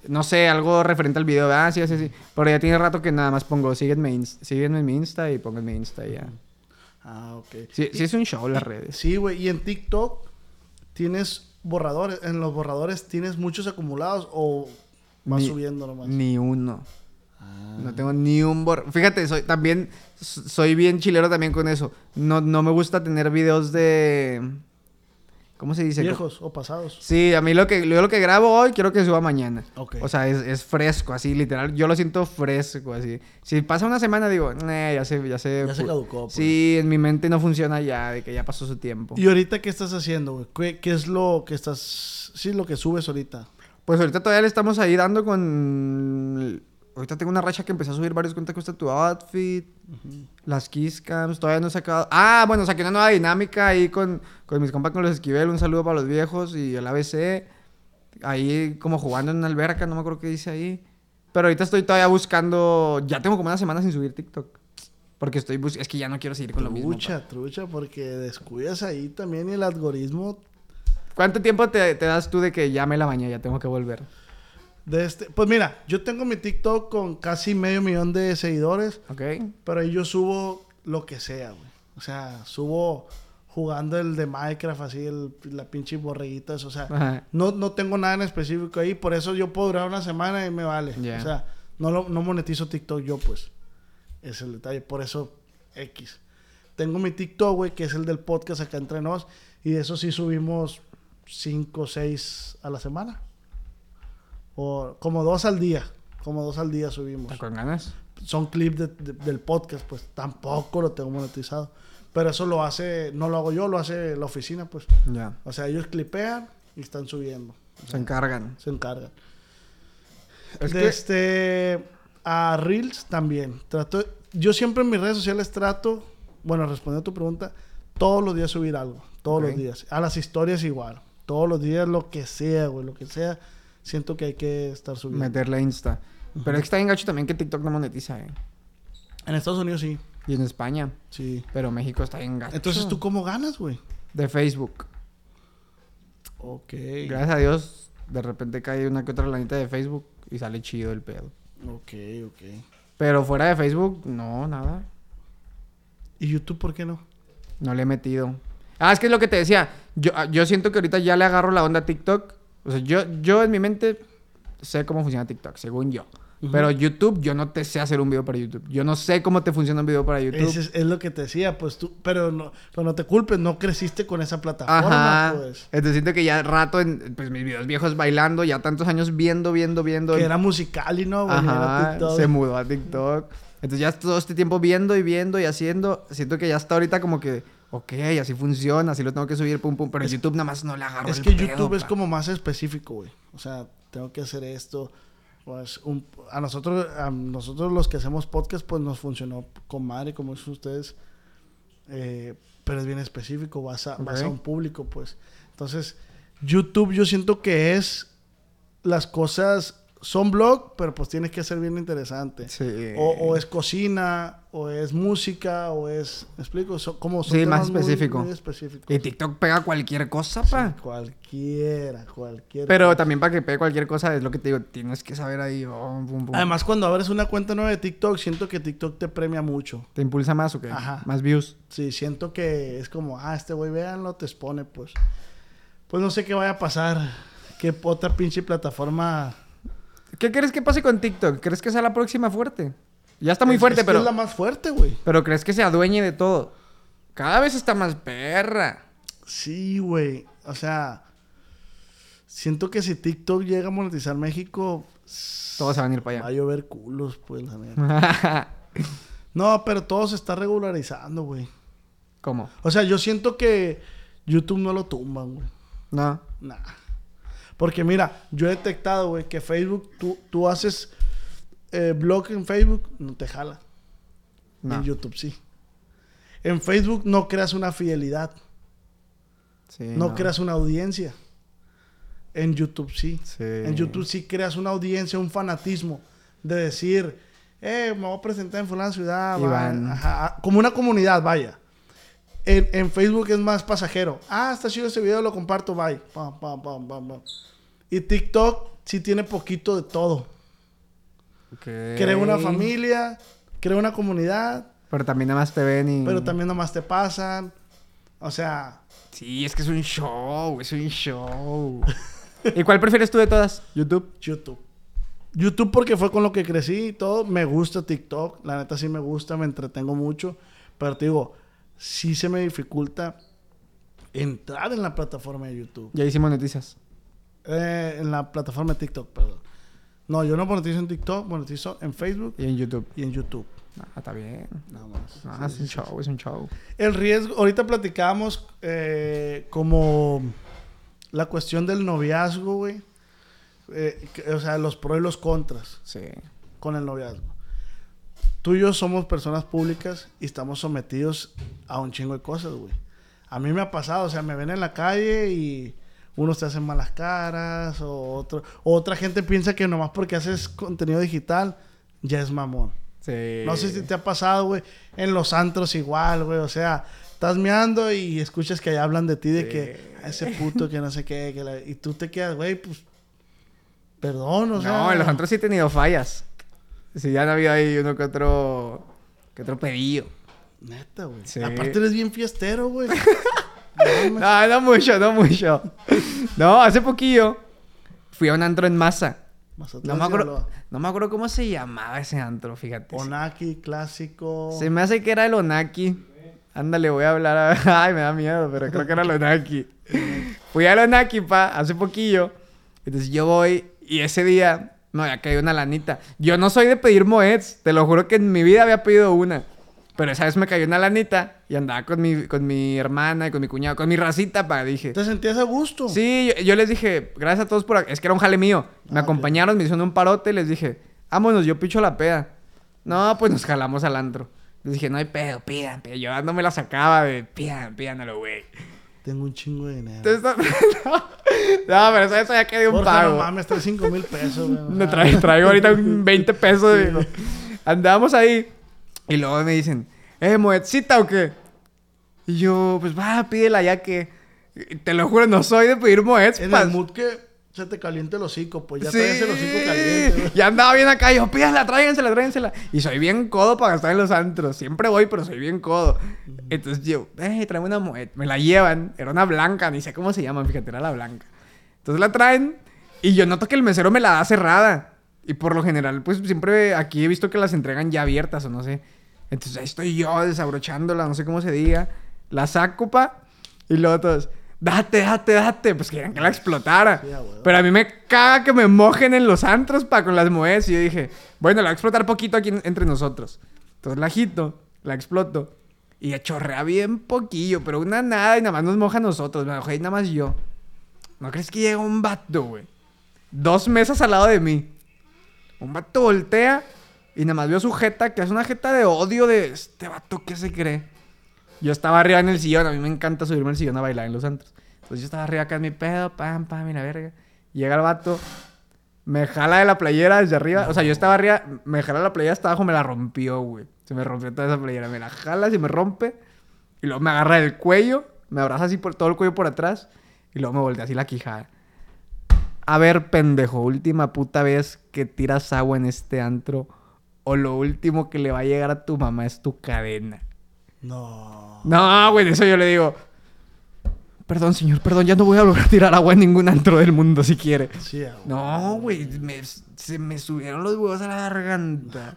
no sé, algo referente al video. Ah, sí, así, sí. Pero ya tiene rato que nada más pongo, sígueme, ins- sígueme en mi Insta y pongo en mi Insta ya. Ah, ok. Sí, sí es un show las redes. Sí, güey. Y en TikTok tienes borradores. En los borradores tienes muchos acumulados o vas Ni- subiendo nomás. Ni uno. Ah. No tengo ni un bor... Fíjate, soy también... Soy bien chilero también con eso. No, no me gusta tener videos de... ¿Cómo se dice? Viejos o pasados. Sí, a mí lo que, yo lo que grabo hoy quiero que suba mañana. Ok. O sea, es, es fresco, así, literal. Yo lo siento fresco, así. Si pasa una semana, digo, "Nah, ya se... Ya se, Ya se caducó, pues. Sí, en mi mente no funciona ya, de que ya pasó su tiempo. ¿Y ahorita qué estás haciendo, güey? ¿Qué, qué es lo que estás... Sí, lo que subes ahorita? Pues ahorita todavía le estamos ahí dando con... Ahorita tengo una racha que empecé a subir varios cuenta cuesta tu outfit. Las kiss cams. Todavía no he sacado... Ah, bueno, saqué una nueva dinámica ahí con, con mis compas con los Esquivel. Un saludo para los viejos y el ABC. Ahí como jugando en una alberca, no me acuerdo qué dice ahí. Pero ahorita estoy todavía buscando... Ya tengo como una semana sin subir TikTok. Porque estoy. Es que ya no quiero seguir con lo mismo. Trucha, trucha, porque descuidas ahí también el algoritmo ¿Cuánto tiempo te, te das tú de que ya me la bañé, ya tengo que volver? De este... Pues mira, yo tengo mi TikTok con casi medio millón de seguidores. ¿Ok? Pero ahí yo subo lo que sea, güey. O sea, subo jugando el de Minecraft, así, el, la pinche borreguitas. O sea, Ajá. no, no tengo nada en específico ahí. Por eso yo puedo durar una semana y me vale. Ya. O sea, no, lo- no monetizo TikTok yo, pues. Es el detalle. Por eso, X. Tengo mi TikTok, güey, que es el del podcast acá entre nos. Y de eso sí subimos 5 o 6 a la semana. O como dos al día. como dos al día subimos. ¿Está con ganas? Son clips de- de- del podcast, pues tampoco lo tengo monetizado. Pero eso lo hace, no lo hago yo, lo hace la oficina, pues. Ya. O sea, ellos clipean y están subiendo. Se encargan. Se encargan. Es de que- este a Reels también. Trato, yo siempre en mis redes sociales trato, bueno, respondiendo a tu pregunta, todos los días subir algo. Todos los días. A las historias igual. Todos los días lo que sea, güey, lo que sea. Siento que hay que estar subiendo. Meterle Insta. Pero es que está bien gacho también que TikTok no monetiza, ¿eh? En Estados Unidos sí. Y en España. Sí. Pero México está bien gacho. Entonces, ¿tú cómo ganas, güey? De Facebook. Ok. Gracias a Dios, de repente cae una que otra lanita de Facebook y sale chido el pedo. Ok, ok. Pero fuera de Facebook, no, nada. ¿Y YouTube por qué no? No le he metido. Ah, es que es lo que te decía. Yo, ah, yo siento que ahorita ya le agarro la onda a TikTok. O sea, yo, yo en mi mente sé cómo funciona TikTok, según yo. Pero YouTube, yo no te sé hacer un video para YouTube. Yo no sé cómo te funciona un video para YouTube. Es, es lo que te decía, pues tú, pero no, pero no te culpes, no creciste con esa plataforma, Ajá. pues. Entonces siento que ya rato en pues, mis videos viejos bailando, ya tantos años viendo, viendo, viendo. Que era musical y no, era Ajá, TikTok. se mudó a TikTok. Entonces ya todo este tiempo viendo y viendo y haciendo, siento que ya está ahorita como que, ok, así funciona, así lo tengo que subir, pum, pum. Pero en YouTube nada más no le agarro Es el que pedo, YouTube es como más específico, güey. O sea, tengo que hacer esto. Pues un- a nosotros, a nosotros los que hacemos podcast, pues nos funcionó con madre, como dicen ustedes. Eh, pero es bien específico, vas a, vas a un público, pues. Entonces, YouTube yo siento que es las cosas son blog, pero pues tienes que ser bien interesante. Sí. O, o es cocina, o es música, o es, ¿me explico? Son, como son Sí, más temas específico. muy específicos. Y TikTok pega cualquier cosa, pa. Cualquiera, cualquiera. Pero también para que pegue cualquier cosa, es lo que te digo, tienes que saber ahí, oh. Además, cuando abres una cuenta nueva de TikTok, siento que TikTok te premia mucho. ¿Te impulsa más o qué? Ajá. Más views. Sí, siento que es como, ah, este güey, véanlo, te expone, pues. Pues no sé qué vaya a pasar. ¿Qué otra pinche plataforma? ¿Qué crees que pase con TikTok? ¿Crees que sea la próxima fuerte? Ya está muy Es- fuerte, es que pero... Es la más fuerte, güey. Pero crees que se adueñe de todo. Cada vez está más perra. Sí, güey. O sea, siento que si TikTok llega a monetizar México, Todos se van a ir va para a allá. llover culos, pues, la neta. No, pero todo se está regularizando, güey. ¿Cómo? O sea, yo siento que YouTube no lo tumban, güey. No. Nah. Porque mira, yo he detectado, güey, que Facebook, tú, tú haces eh, blog en Facebook, no te jala. No. En YouTube sí. En Facebook no creas una fidelidad, Sí, no, creas una audiencia. En YouTube sí. Sí. En YouTube sí creas una audiencia, un fanatismo de decir, eh, me voy a presentar en fulana ciudad. Ajá, como una comunidad, vaya. En, en Facebook es más pasajero. Ah, está chido ese video, lo comparto, bye. Pam, pam, pam, pam, pam. Y TikTok sí tiene poquito de todo. Ok. Crea una familia, crea una comunidad, Pero también nada más te ven y... pero también nomás te pasan. O sea, Sí, es que es un show, es un show. ¿Y cuál prefieres tú de todas? YouTube. YouTube. YouTube porque fue con lo que crecí y todo. Me gusta TikTok. La neta sí me gusta, me entretengo mucho. Pero te digo, sí se me dificulta entrar en la plataforma de YouTube. Y ahí sí monetizas. Eh, en la plataforma de TikTok, perdón. No, yo no monetizo en TikTok, monetizo en Facebook Y en YouTube. y en YouTube. Ah, está bien. Nada más. Ah, es un show, es un show. El riesgo, ahorita platicábamos eh, como la cuestión del noviazgo, güey. Eh, o sea, los pros y los contras. Sí. con el noviazgo. Tú y yo somos personas públicas y estamos sometidos a un chingo de cosas, güey. A mí me ha pasado, o sea, me ven en la calle y unos te hacen malas caras o otro, otra gente piensa que nomás porque haces contenido digital ya es mamón. Sí. No sé si te ha pasado, güey, en los antros igual, güey, o sea, estás meando y escuchas que ahí hablan de ti de Sí. que "A ese puto que no sé qué, que la- y tú te quedas, güey, pues perdón, o sea, no, en los otros sí he tenido fallas. Sí, ya han habido ahí uno que otro... Que otro pedillo. Neta, güey. Sí. Aparte eres bien fiestero, güey. No, No, no mucho, no mucho. No, hace poquillo fui a un antro en masa. No me acuerdo, no me acuerdo cómo se llamaba ese antro, fíjate. Onaki, clásico. Se me hace que era el Onaki. Ándale, voy a hablar a... Ay, me da miedo, pero creo que era el Onaki. Fui al Onaki, pa, hace poquillo. Entonces yo voy y ese día me había caído una lanita. Yo no soy de pedir moeds, te lo juro que en mi vida había pedido una. Pero esa vez me cayó una lanita y andaba con mi, con mi hermana y con mi cuñado, con mi racita, pa, dije. ¿Te sentías a gusto? Sí, yo, yo les dije, gracias a todos por... Es que era un jale mío. Me Ah, acompañaron, me hicieron un parote y les dije, vámonos, yo picho la peda. No, pues nos jalamos al antro. Les dije, no hay pedo, pidan, pidan. Yo no me la sacaba de pidan, pídanlo, güey. Tengo un chingo de dinero. No, pero eso, eso ya quedó un Borja, pago. no mames, trae 5 mil pesos, güey. Me traigo, traigo ahorita un 20 pesos. digo. Andábamos ahí. Y luego me dicen, ¿eh, moedcita o qué? Y yo, pues va, pídela ya que. Te lo juro, no soy de pedir moeds. En el mood que se te caliente el hocico, pues ya Sí. el hocico caliente. Ya andaba bien acá. Yo, pídala, tráigensela, tráigensela. Y soy bien codo para gastar en los antros. Siempre voy, pero soy bien codo. Entonces yo, eh, tráeme una moed. Me la llevan. Era una blanca, ni sé cómo se llama, fíjate, era la blanca. Entonces la traen. Y yo noto que el mesero me la da cerrada. Y por lo general, pues siempre aquí he visto que las entregan ya abiertas o no sé. Entonces ahí estoy yo desabrochándola, no sé cómo se diga. La saco, pa. Y luego todos, date, date, date. Pues querían que la explotara. Sí. Pero a mí me caga que me mojen en los antros, pa, con las moedas. Y yo dije, bueno, la voy a explotar poquito aquí en- entre nosotros. Entonces la agito, la exploto. Y chorrea bien poquillo, pero una nada y nada más nos moja a nosotros. Me mojé y nada más yo. ¿No crees que llega un vato, güey? Dos mesas al lado de mí. Un vato voltea y nada más veo su jeta, que es una jeta de odio de este vato que se cree. Yo estaba arriba en el sillón, a mí me encanta subirme al sillón a bailar en los antros. Entonces yo estaba arriba acá en mi pedo, pam, pam, la verga. Llega el vato, me jala de la playera desde arriba. O sea, yo estaba arriba, me jala la playera hasta abajo, me la rompió, güey. Se me rompió toda esa playera. Me la jala, se me rompe. Y luego me agarra del cuello, me abraza así por todo el cuello por atrás. Y luego me voltea así la quijada. A ver, pendejo, última puta vez que tiras agua en este antro. O lo último que le va a llegar a tu mamá es tu cadena. No. No, güey, eso yo le digo. Perdón, señor, perdón, ya no voy a volver a tirar agua en ningún antro del mundo si quiere. Sí, huevo. No, güey, me- se me subieron los huevos a la garganta.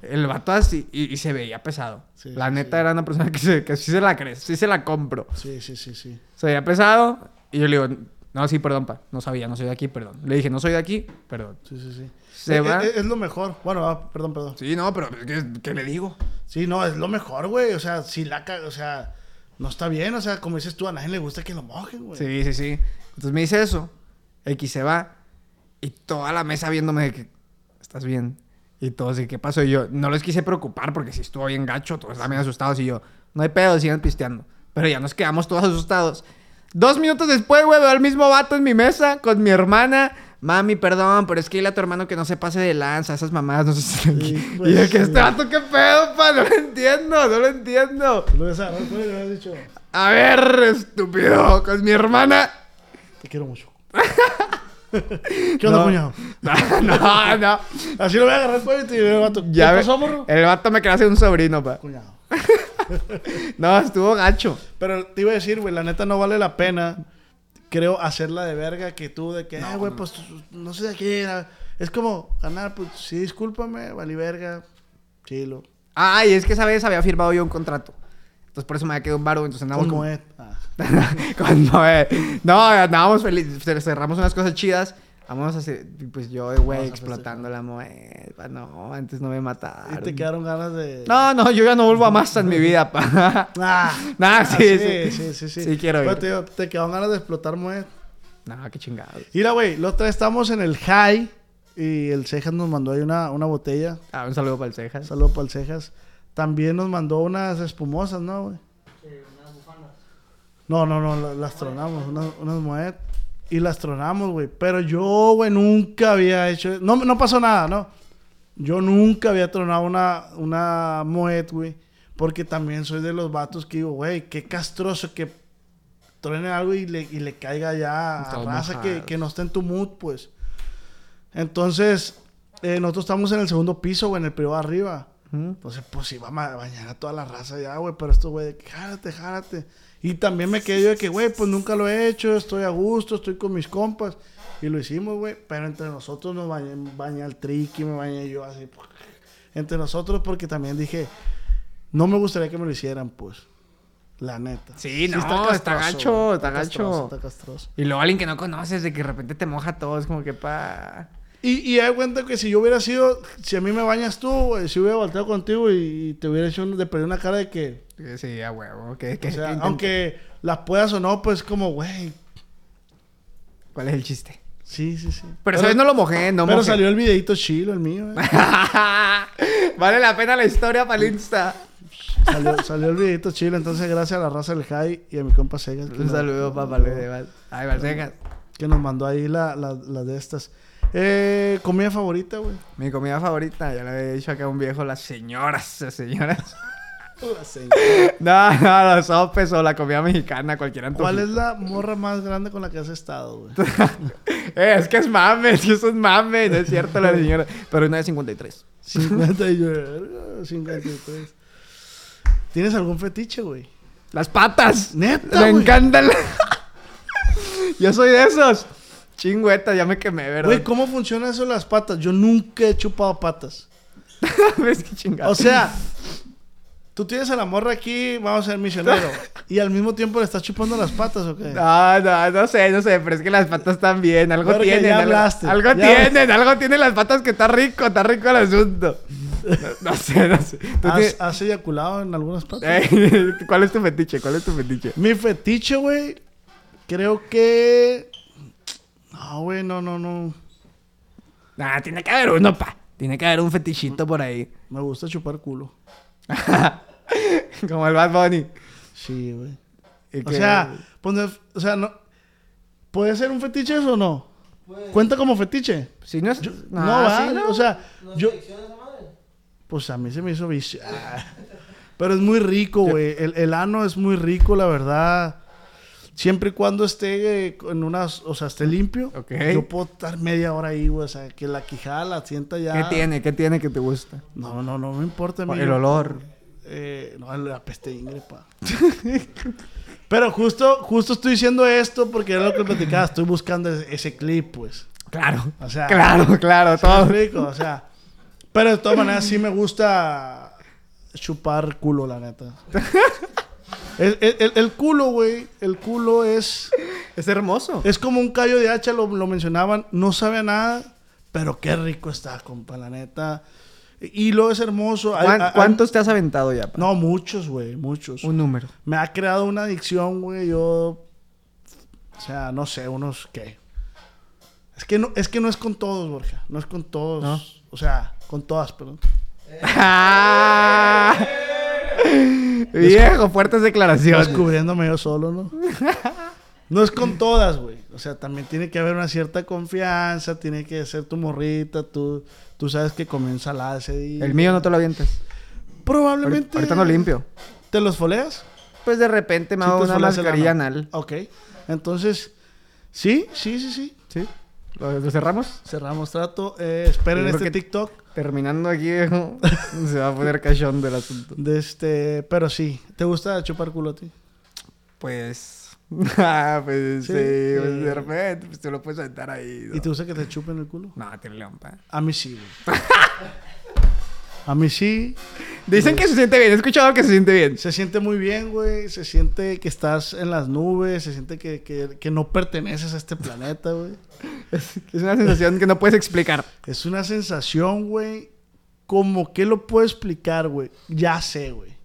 El vato así, y, y se veía pesado. Sí, la sí, neta era una persona que, se, que sí se la crees, sí se la compro. Sí, sí, sí, sí. Se veía pesado, y yo le digo, no, sí, perdón, pa, no sabía, no soy de aquí, perdón. Le dije, no soy de aquí, perdón. Sí, sí, sí. Se Eh, va. eh, Es, lo mejor. Bueno, ah, perdón, perdón. Sí, no, pero ¿qué, qué le digo? Sí, no, es lo mejor, güey. O sea, si la o sea, no está bien. O sea, como dices tú, a nadie le gusta que lo mojen, güey. Sí, sí, sí. Entonces me dice eso. X se va. Y toda la mesa viéndome de que estás bien. Y todos, ¿y qué pasó? Y yo no les quise preocupar porque si estuvo bien gacho, todos estaban bien asustados. Y yo, no hay pedo, sigan pisteando. Pero ya nos quedamos todos asustados. Dos minutos después, güey, veo al mismo vato en mi mesa con mi hermana. Mami, perdón, pero es que dile a tu hermano que no se pase de lanza. Esas mamadas no se están aquí. Sí, pues, y yo, que este vato, ¿qué pedo, pa? No lo entiendo, no lo entiendo. Lo güey, le has dicho, A ver, estúpido, con mi hermana. te quiero mucho. ¿Qué onda, cuñado? No, no, no. Así lo voy a agarrar, güey, y te digo, vato. ¿Qué Ya ve- pasó, morro? El vato me hacer un sobrino, pa. Cuñado. No, estuvo gacho. Pero te iba a decir, güey, la neta no vale la pena, creo, hacerla de verga que tú, de que, ah, güey, pues no sé de qué era. Es como ganar, pues sí, discúlpame, vale verga, chilo. Ah, y es que esa vez había firmado yo un contrato. Entonces por eso me había quedado un varo, entonces andamos Con como... Moet. Ah. Con Noé. No, andábamos felices, cerramos unas cosas chidas. Vamos a hacer, pues yo, güey, explotando la moed. pa, No, antes no me mataron. Y te quedaron ganas de. No, no, yo ya no vuelvo a más en mi vida, pa. Ah, Nah, ah, sí, sí, sí. sí, sí, sí. Sí quiero Pero ir. te, quedaron ganas de explotar Moet. No, qué chingados. Mira, güey, otra vez estamos en el High y el Cejas nos mandó ahí una, una botella. Ah, un saludo para el Cejas. Saludo para el Cejas. También nos mandó unas espumosas, ¿no, güey? No, no, no, la- las tronamos, unas, unas Moet. Y las tronamos, güey. Pero yo, güey, nunca había hecho... No, no pasó nada, ¿no? Yo nunca había tronado una, una Moet, güey. Porque también soy de los vatos que digo, güey, qué castroso que truene algo y le, y le caiga ya a raza que, que no está en tu mood, pues. Entonces, eh, nosotros estamos en el segundo piso, güey, en el privado arriba. Entonces, pues iba a bañar a toda la raza ya, güey. Pero esto, güey, de que jálate, jálate. Y también me quedé yo de que, güey, pues nunca lo he hecho, estoy a gusto, estoy con mis compas. Y lo hicimos, güey. Pero entre nosotros nos bañé, bañé el triqui, me bañé yo así. Entre nosotros, porque también dije, no me gustaría que me lo hicieran, pues. La neta. Sí, no, está güey, está castroso, gacho. Está castroso. Y luego alguien que no conoces, de que de repente te moja todo, es como que pa. Y, y hay cuenta que si yo hubiera sido, si a mí me bañas tú, güey, si hubiera volteado contigo y, te hubiera hecho un- de perder una cara de que, Sí, a huevo. Que, que- o sea, que aunque las puedas o no, pues como, güey, ¿Cuál es el chiste? sí, sí, sí. Pero, vez no lo mojé, no pero mojé. salió el videito chilo, el mío, eh. vale la pena la historia para el Insta. Salió, salió el videito chilo, entonces gracias a la raza del High y a mi compa Segas. Un saludo, papá. Ay, Valseca. Que nos mandó ahí la, la, la de estas. Eh, comida favorita, güey. Mi comida favorita, ya le había dicho acá a un viejo, las señoras, las señoras. La señora. no, no, los sopes o la comida mexicana, cualquier antojo. ¿Cuál es la morra más grande con la que has estado, güey? Eh, es que es mame, es que eso es mame, no es cierto la señora. Pero una de 53. 50 y verga, 53. ¿Tienes algún fetiche, güey? Las patas. Neta, Me encantan. Yo soy de esos. Chingüeta, ya me quemé, ¿verdad? Güey, ¿cómo funciona eso de las patas? Yo nunca he chupado patas. ¿Ves qué chingada? O sea, tú tienes a la morra aquí, vamos a ser misionero. y al mismo tiempo le estás chupando las patas, ¿o qué? No, no, no sé, no sé, pero es que las patas están bien, algo Porque tienen. ya algo, hablaste, algo ya tienen, algo tienen las patas que está rico, está rico el asunto. No, no sé, no sé. ¿Tú ¿Has, tienes- has eyaculado en algunas patas? Eh, ¿Cuál es tu fetiche? ¿Cuál es tu fetiche? Mi fetiche, güey, creo que... No, güey, no, no, no. Ah, tiene que haber uno, pa. Tiene que haber un fetichito por ahí. Me gusta chupar culo. Como el Bad Bunny. Sí, güey. O sea, pues, no- o sea, no... ¿Puede ser un fetiche eso o no? ¿Cuenta como fetiche? Si no es. No, Ah, va, sí, ¿no? o sea, yo... Pues a mí se me hizo vicio. Ah. Pero es muy rico, güey. El, el ano es muy rico, la verdad. Siempre y cuando esté eh, en unas... O sea, esté limpio. Yo puedo estar media hora ahí, güey. O sea, que la quijada la sienta ya... ¿Qué tiene? ¿Qué tiene que te gusta? No, no, no me importa. El olor. Eh, no, la peste ingre, pa. Pero justo, justo estoy diciendo esto porque era lo que platicaba. Estoy buscando ese, clip, pues. Claro. O sea, claro, claro, ¿Sí me todo. explico? O sea, pero de todas maneras sí me gusta chupar culo, la neta. El, el- el- culo, güey, el culo es, Es hermoso. es como un callo de hacha, lo, lo mencionaban, no sabe a nada, pero qué rico está, compa, la neta. Y, luego es hermoso. Hay- ¿Cuán- hay- ¿Cuántos te has aventado ya? pa? No, muchos, güey, muchos. Un número. Me ha creado una adicción, güey, yo... O sea, no sé, unos qué. Es que no, es que no es con todos, Borja. No es con todos. ¿No? O sea, con todas, perdón. Ah. Viejo, fuertes declaraciones. Descubriéndome yo solo, ¿no? No es con todas, güey. O sea, también tiene que haber una cierta confianza, tiene que ser tu morrita, tú, tú sabes que comió ensalada ese día. El mío no te lo avientas. Probablemente. Ahorita no limpio. ¿Te los foleas? Pues de repente me hago una mascarilla anal. Ok. Entonces, sí, sí, sí, sí. ¿Sí? ¿Lo, cerramos? Cerramos trato. Eh, esperen Yo este TikTok. Terminando aquí, viejo, se va a poner cachón del asunto. De este, pero sí. ¿Te gusta chupar culo a ti? Pues. Ah, pues Sí, sí, pues, de repente, pues te lo puedes aventar ahí. ¿no? ¿Y te gusta que te chupen el culo? No, tiene león, pa. A mí sí, güey. A mí sí. Dicen que se siente bien, he escuchado que se siente bien. Se siente muy bien, güey. Se siente que estás en las nubes. Se siente que, que- que no perteneces a este planeta, güey. Es, es una sensación que no puedes explicar. Es una sensación, güey. Como que lo puedo explicar, güey. Ya sé, güey.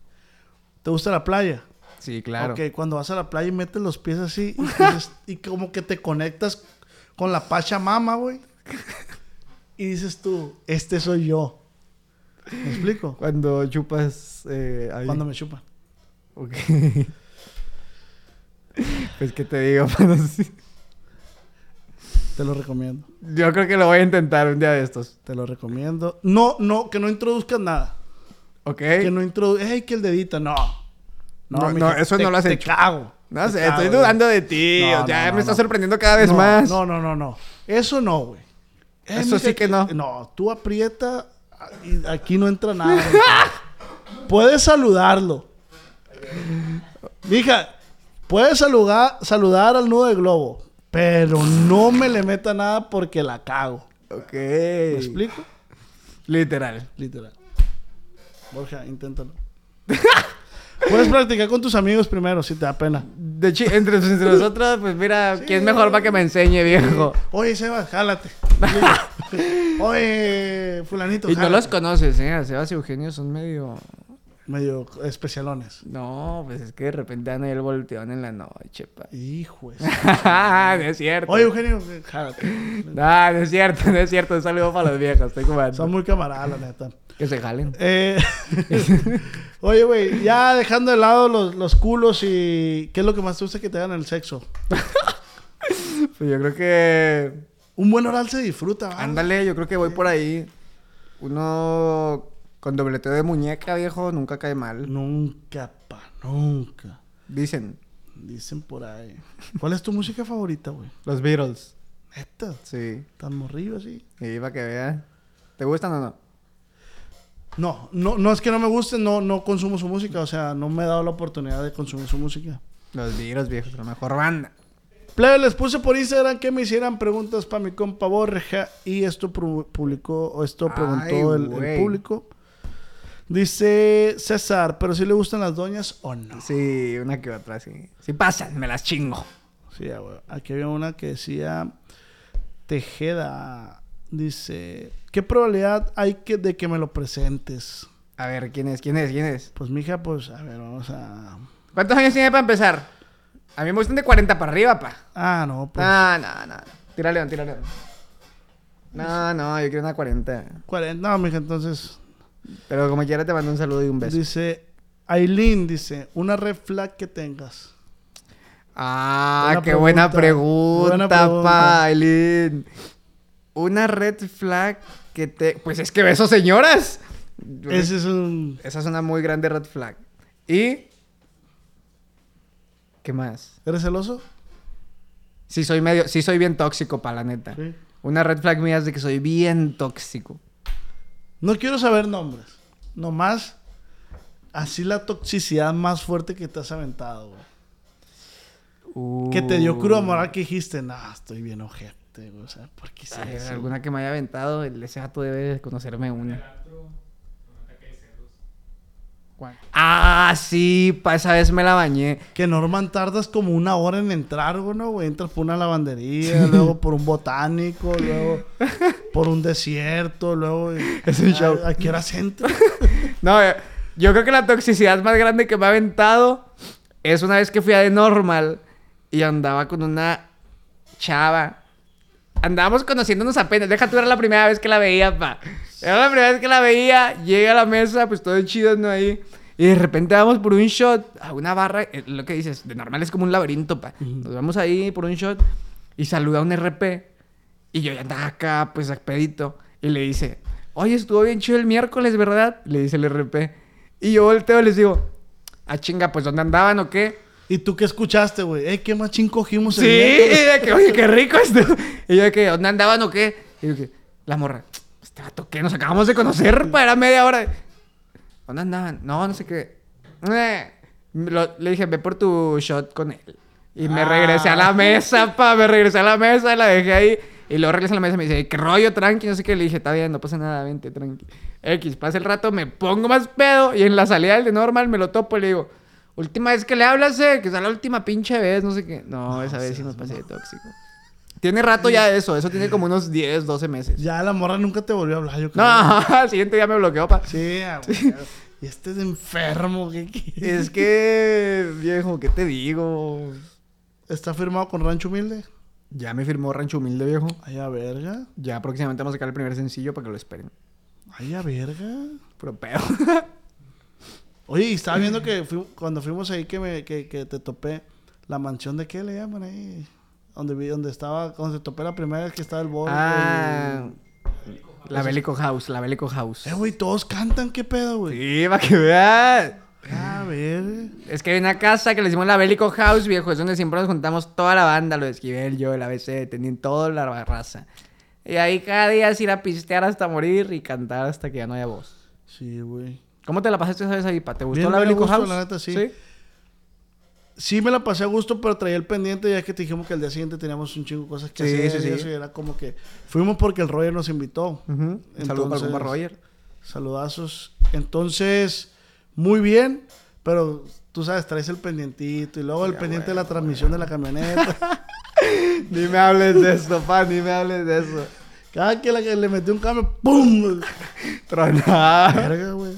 ¿Te gusta la playa? Sí, claro. Ok, cuando vas a la playa y metes los pies así y, dices- y como que te conectas con la Pachamama, güey. Y dices tú, este soy yo. ¿Me explico? Cuando chupas eh, ahí. Cuando me chupan. Ok. pues, ¿qué te digo? Te lo recomiendo. Yo creo que lo voy a intentar un día de estos. Te lo recomiendo. No, no, que no introduzcas nada. ¿Ok? Que no introduzcas. ¡Ey, que el dedito! No. No, mija, no, eso te- no lo has te hecho. cago. No Te sé, cago, estoy dudando de ti. No, ya no, me no, está no. sorprendiendo cada vez no, más. No, no, no, no. Eso no, güey. Eh, Eso sí que no. No, tú aprieta y aquí no entra nada. puedes saludarlo. Mija, puedes saludar, saludar al nudo de globo, pero no me le meta nada porque la cago. Ok. ¿Me explico? Literal. Literal. Borja, inténtalo. Puedes practicar con tus amigos primero, si te da pena. De hecho, entre, entre nosotros, pues mira, ¿quién es mejor para que me enseñe, viejo? Oye, Sebas, jálate. Oye, fulanito. Y no los conoces, ¿eh? Sebas y Eugenio son medio... Medio especialones. No, pues es que de repente dan ahí el volteón en la noche, pa. Hijo de- no es cierto. Oye, Eugenio, jálate. No, no es cierto, no es cierto. Un saludo para los viejos, estoy jugando. Son muy camaradas, la neta. Que se jalen. Eh, Oye, güey, ya dejando de lado los, los culos y... ¿Qué es lo que más te gusta que te hagan el sexo? Pues yo creo que... Un buen oral se disfruta, ¿va? Ándale, yo creo que voy por ahí. Uno con dobleteo de muñeca, viejo, nunca cae mal. Nunca, pa, nunca. Dicen. Dicen por ahí. ¿Cuál es tu música favorita, güey? Los Beatles. Neta, Sí. tan morrido así. Y para que vean. ¿Te gustan o no? No, no, no es que no me guste, no, no consumo su música, o sea, no me he dado la oportunidad de consumir su música. Los Beatles, viejo, la mejor banda. Plebe, les puse por Instagram que me hicieran preguntas para mi compa Borja y esto publicó, o esto Ay, preguntó el, público. Dice César, ¿pero si le gustan las doñas o no? Sí, una que otra, sí. Sí pasan, me las chingo. Sí, güey. Aquí había una que decía Tejeda. Dice, ¿qué probabilidad hay que, de que me lo presentes? A ver, ¿quién es? ¿Quién es? ¿Quién es? Pues mija, pues, a ver, vamos a... ¿Cuántos años tiene para empezar? A mí me gustan de 40 para arriba, pa. Ah, no, pues... No, no, no. Tira león, tira león. No, no, yo quiero una 40. 40, no, mija, entonces... Pero como quiera te mando un saludo y un beso. Dice, Aileen, dice, una red flag que tengas. Ah, Buena qué buena pregunta. pregunta, Buena pregunta. pa, Aileen. Una red flag que te... Pues es que beso señoras. Ese es un... Esa es una muy grande red flag. Y... ¿Qué más? ¿Eres celoso? Sí soy medio... Sí soy bien tóxico, pa, la neta. Sí. Una red flag mía es de que soy bien tóxico. No quiero saber nombres. Nomás, así la toxicidad más fuerte que te has aventado, güey. Que te dio cruda moral que dijiste, nah, estoy bien ojete, güey. O sea, ¿por qué hice Ay, eso? alguna que me haya aventado, el- ese gato debe de conocerme una. ¿Cuál? Ah, sí, pa, esa vez me la bañé. Que Norman tardas como una hora en entrar, güey, ¿no? güey? Entras por una lavandería, luego por un botánico, luego por un desierto, luego... Es un show. ¿A, qué horas entras? No, yo creo que la toxicidad más grande que me ha aventado es una vez que fui a de normal y andaba con una chava. Andábamos conociéndonos apenas. Deja tú, era la primera vez que la veía, pa. Era la primera vez que la veía. Llega a la mesa, pues todo chido, ¿no? Ahí. Y de repente vamos por un shot a una barra. eh, Lo que dices, de normal es como un laberinto, pa. Nos vamos ahí por un shot y saluda a un RP. Y yo ya andaba acá, pues, a pedito. Y le dice, oye, estuvo bien chido el miércoles, ¿verdad? Le dice el RP. Y yo volteo y les digo, ah, chinga, pues, ¿dónde andaban o qué? ¿Y tú qué escuchaste, güey? Eh, ¿qué machín cogimos el Sí, de que, oye, qué rico esto. Y yo de que, ¿dónde andaban o qué? Y yo que, la morra, este vato, ¿qué? Nos acabamos de conocer, pa, era media hora. ¿Dónde andaban? No, no sé qué. Eh, lo- le dije, ve por tu shot con él. Y me Ah. regresé a la mesa, pa, me regresé a la mesa, la dejé ahí. Y luego regresé a la mesa y me dice, ¿qué rollo, tranqui? No sé qué. Le dije, está bien, no pasa nada, vente, tranqui. X, pasa el rato, me pongo más pedo. Y en la salida del de normal me lo topo y le digo, última vez que le hablas, eh, que sea la última pinche vez, no sé qué. No, esa vez sí me pasé de tóxico. Tiene rato ya eso, eso tiene como unos 10, 12 meses. Ya la morra nunca te volvió a hablar, yo creo. No, al siguiente día me bloqueó, pa. Sí, güey. Y este es enfermo, ¿qué quieres? Es que, viejo, ¿qué te digo? ¿Está firmado con Rancho Humilde? Ya me firmó Rancho Humilde, viejo. Ay, a verga. Ya próximamente vamos a sacar el primer sencillo para que lo esperen. Ay, a verga. Puro pedo. Oye, estaba viendo que fui- cuando fuimos ahí que, me, que, que te topé la mansión de qué le llaman ahí. Donde vi, donde estaba, donde te topé la primera vez que estaba el bol. ah, la Bélico House, la Bélico House. Eh, güey, todos cantan, qué pedo, güey. Sí, para que veas. A ver. Es que hay una casa que le decimos la Bélico House, viejo. Es donde siempre nos juntamos toda la banda, lo de Esquivel, yo, el ABC, tenían toda la raza. Y ahí cada día es ir a pistear hasta morir y cantar hasta que ya no haya voz. Sí, güey. ¿Cómo te la pasaste esa vez ahí, pa? ¿Te gustó Bien, la gusto, House? la neta, sí. Sí me la pasé a gusto, pero traía el pendiente ya que te dijimos que al día siguiente teníamos un chingo de cosas que Sí, hacer. sí, sí. y era como que fuimos porque el Roger nos invitó. Ujú. Un saludo para el Roger. Saludazos. Entonces, muy bien, pero tú sabes, traes el pendientito y luego el pendiente de la transmisión de la camioneta. Ni me hables de eso, pa, ni me hables de eso. Cada que, la que le metió un cambio, ¡pum! Tronada. Verga, güey.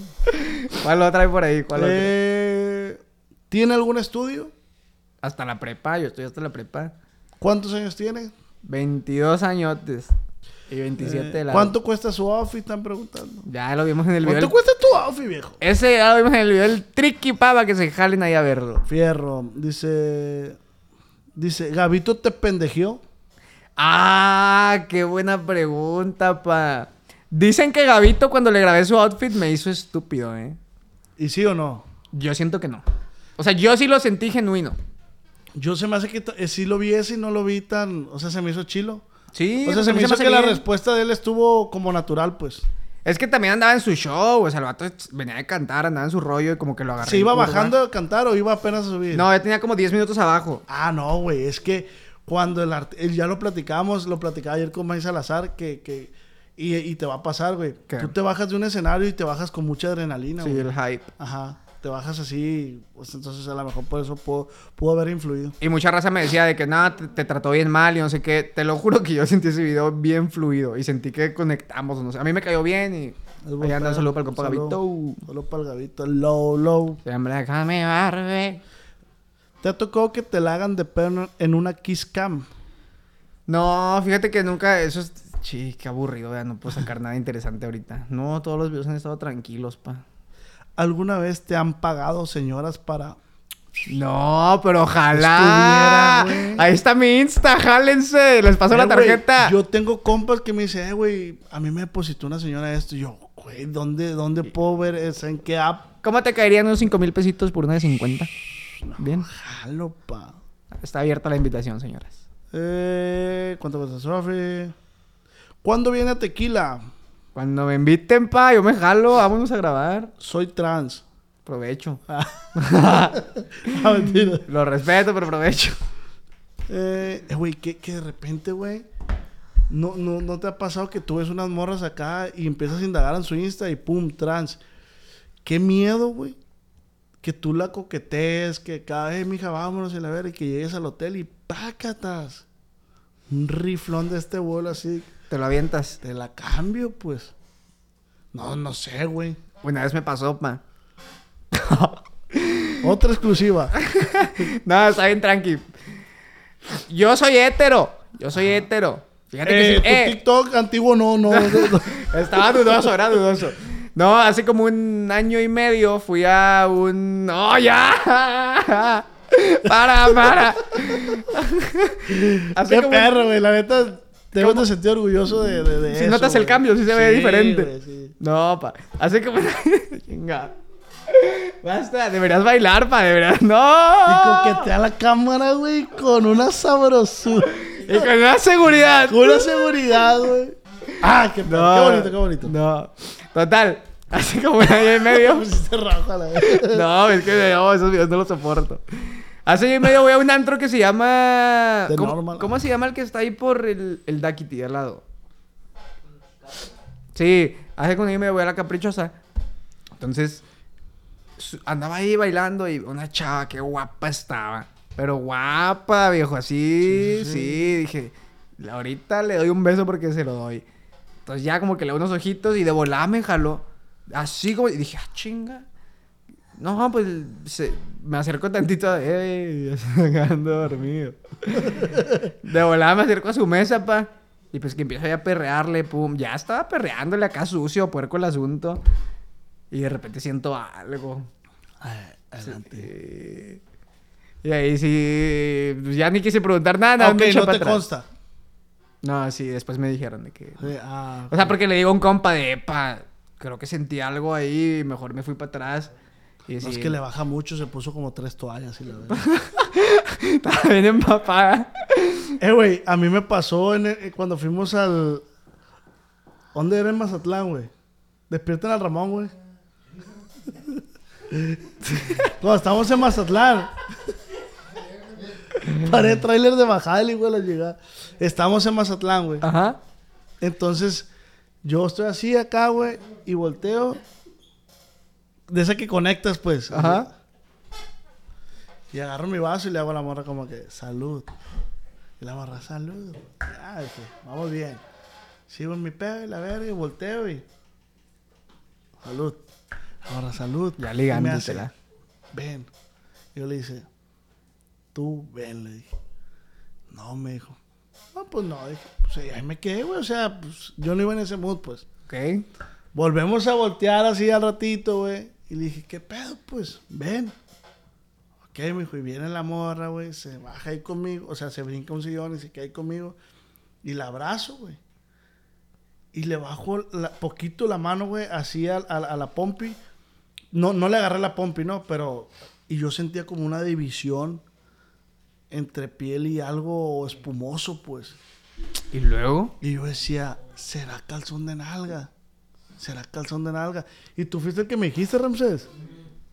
¿Cuál otra hay por ahí? Eh, ¿Tiene algún estudio? Hasta la prepa, yo estoy hasta la prepa. ¿Cuántos años tiene? 22 añotes. Y 27 de Eh, la... ¿Cuánto cuesta su outfit? Están preguntando. Ya lo vimos en el video. ¿Cuánto del- cuesta tu outfit, viejo? Ese ya lo vimos en el video del tricky pava que se jalen ahí a verlo. Fierro. Dice... Dice, ¿Gabito te pendejeó? Ah, qué buena pregunta, pa. Dicen que Gabito cuando le grabé su outfit me hizo estúpido, ¿eh? ¿Y sí o no? Yo siento que no. O sea, yo sí lo sentí genuino. Yo se me hace que eh, sí lo vi ese y no lo vi tan... O sea, se me hizo chilo. Sí, o sea, se a mí me hizo que la respuesta de él estuvo como natural, pues. Es que también andaba en su show, o sea, el vato venía de cantar, andaba en su rollo y como que lo agarré. ¿Se iba bajando a cantar o iba apenas a subir? No, ya tenía como 10 minutos abajo. Ah, no, güey. Es que cuando el art- el- ya lo platicamos, lo platicaba ayer con May Salazar, que, que y, y te va a pasar, güey. ¿Qué? Tú te bajas de un escenario y te bajas con mucha adrenalina, Sí, güey. el hype. Ajá. Te bajas así, pues entonces a lo mejor por eso pudo, pudo haber influido. Y mucha raza me decía de que nada, te, te trató bien mal y no sé qué. Te lo juro que yo sentí ese video bien fluido y sentí que conectamos, no sé. A mí me cayó bien y. Allá anda saludo para el compa Gabito. Saludo para el Gabito. Low, low. Se llama Déjame Barbe. ¿Te ha tocado que te la hagan de pedo en una kiss cam? No, fíjate que nunca. Eso es. Sí, qué aburrido, ya no puedo sacar nada interesante ahorita. No, todos los videos han estado tranquilos, pa. ¿Alguna vez te han pagado señoras para... No, pero ojalá. Ahí está mi Insta, jálense. Les paso Eh, la tarjeta. yo tengo compas que me dicen, eh, güey, a mí me depositó una señora esto. Y yo, güey, ¿dónde, ¿dónde puedo ver eso? ¿En qué app? ¿Cómo te caerían unos 5 mil pesitos por una de 50? Bien. Jalo, pa. Está abierta la invitación, señoras. Eh, ¿Cuánto cuesta Sofi? ¿Cuándo viene Tequila? Cuando me inviten, pa, yo me jalo. Vámonos a grabar. Soy trans. Provecho. Ah, mentira. Lo respeto, pero provecho. Eh, eh, güey, que, que de repente, güey, no, no, ¿no te ha pasado que tú ves unas morras acá y empiezas a indagar en su Insta y pum, trans? Qué miedo, güey. Que tú la coquetees, que cada vez, mija, vámonos y la ver, y que llegues al hotel y pácatas. Un riflón de este vuelo así. Te lo avientas. Te la cambio, pues. No, no sé, güey. Una vez me pasó, pa. Otra exclusiva. No, está bien tranqui. Yo soy hétero. Yo soy hétero. Fíjate que Eh, sí. tu Eh, TikTok antiguo no, no. Estaba dudoso, era dudoso. No, hace como un año y medio fui a un. ¡No, ya! ¡Para, para! Qué como- perro, güey. La neta, te ¿Cómo? sentir orgulloso de, de, de Si eso, notas el cambio, sí se ve diferente. güey, sí. No, pa. Hace como. Chinga. Basta, deberías bailar, pa, deberías. ¡No! Y coquetea la cámara, güey, con una sabrosura. Y con una seguridad. Con una seguridad, güey. Ah, qué, perro, qué bonito, qué bonito. No. Total. Hace como un año y medio. No, es que no, esos videos no los soporto. Hace año y medio voy a un antro que se llama. The ¿Cómo, Normal. cómo se llama el que está ahí por el, el Daquiti al lado? Sí, hace como un año y medio voy a la caprichosa. Entonces, andaba ahí bailando y una chava, qué guapa estaba. Pero guapa, viejo, así, sí, dije, ahorita le doy un beso porque se lo doy. Entonces ya como que le doy unos ojitos y de volada me jaló. Así como, y dije, ah, chinga. No, pues se- me acerco tantito, ey, se está quedando dormido. De volada me acerco a su mesa, pa. Y pues que empiezo ya a perrearle, pum. Ya estaba perreándole acá sucio, puerco el asunto. Y de repente siento algo. Adelante. Y ahí sí, pues, ya ni quise preguntar nada. nada ok, me eché no te atrás. consta. No, sí, después me dijeron de que... Sí, ah, O sea, porque le digo a un compa de, epa, creo que sentí algo ahí, mejor me fui para atrás. Y no es que le baja mucho, se puso como tres toallas y la verdad. Estaba bien empapada. Eh, güey, a mí me pasó en el- cuando fuimos al. ¿Dónde era en Mazatlán, güey? Despierten al Ramón, güey. cuando estábamos en Mazatlán. Paré trailer de bajada y güey, la llegada. Estamos en Mazatlán, güey. Ajá. Entonces, yo estoy así acá, güey, y volteo. De esa que conectas, pues. Ajá. Y agarro mi vaso y le hago a la morra como que, salud. Y la morra, salud. Ya, dije, vamos bien. Sigo en mi pedo y la verga y volteo y. Salud. Ahora salud. Ya ligándotela. Ven. Yo le dije, tú ven, le dije. No, me dijo. No, pues no, dije. Pues ahí me quedé, güey. O sea, pues yo no iba en ese mood, pues. Ok. Volvemos a voltear así al ratito, güey. Y le dije, ¿qué pedo? Pues, ven. Ok, me dijo, y viene la morra, güey. Se baja ahí conmigo. O sea, se brinca un sillón y se ahí conmigo. Y la abrazo, güey. Y le bajo la- poquito la mano, güey, así a, a- a la pompi. No, no le agarré la pompi, ¿no? Pero... Y yo sentía como una división entre piel y algo espumoso, pues. ¿Y luego? Y yo decía, ¿será calzón de nalga? ¿Será calzón de nalga? Y tú fuiste el que me dijiste, Ramsés.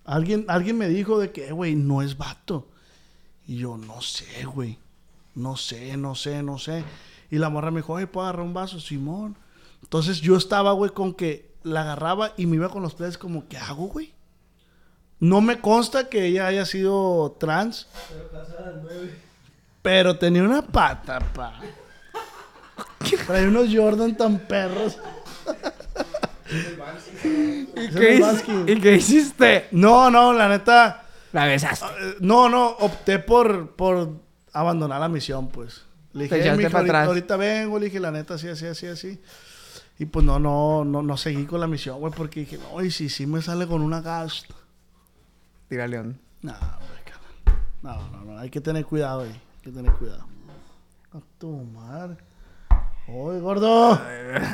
Alguien, alguien me dijo de que, "Eh, güey, no es vato. Y yo, no sé, güey. No sé, no sé, no sé. Y la morra me dijo, oye, ¿puedo agarrar un vaso? Simón. Entonces yo estaba, güey, con que la agarraba y me iba con los pies como, ¿qué hago, güey? No me consta que ella haya sido trans. Pero tenía una pata, pa. Trae unos Jordan tan perros. ¿Y qué, el hic- Baskin. ¿Y qué hiciste? No, no, la neta. La besaste. eh, No, no, opté por, por abandonar la misión, pues. Le dije, "Eh, mijo, ahorita, atrás". ahorita vengo, le dije, la neta, así, así, así, así. Y pues no, no, no, no seguí con la misión, güey, porque dije, no, y si sí me sale con una gas. Tira león. No, güey. No, no, no, hay que tener cuidado ahí. Hay que tener cuidado. A tu ¡Oye, gordo!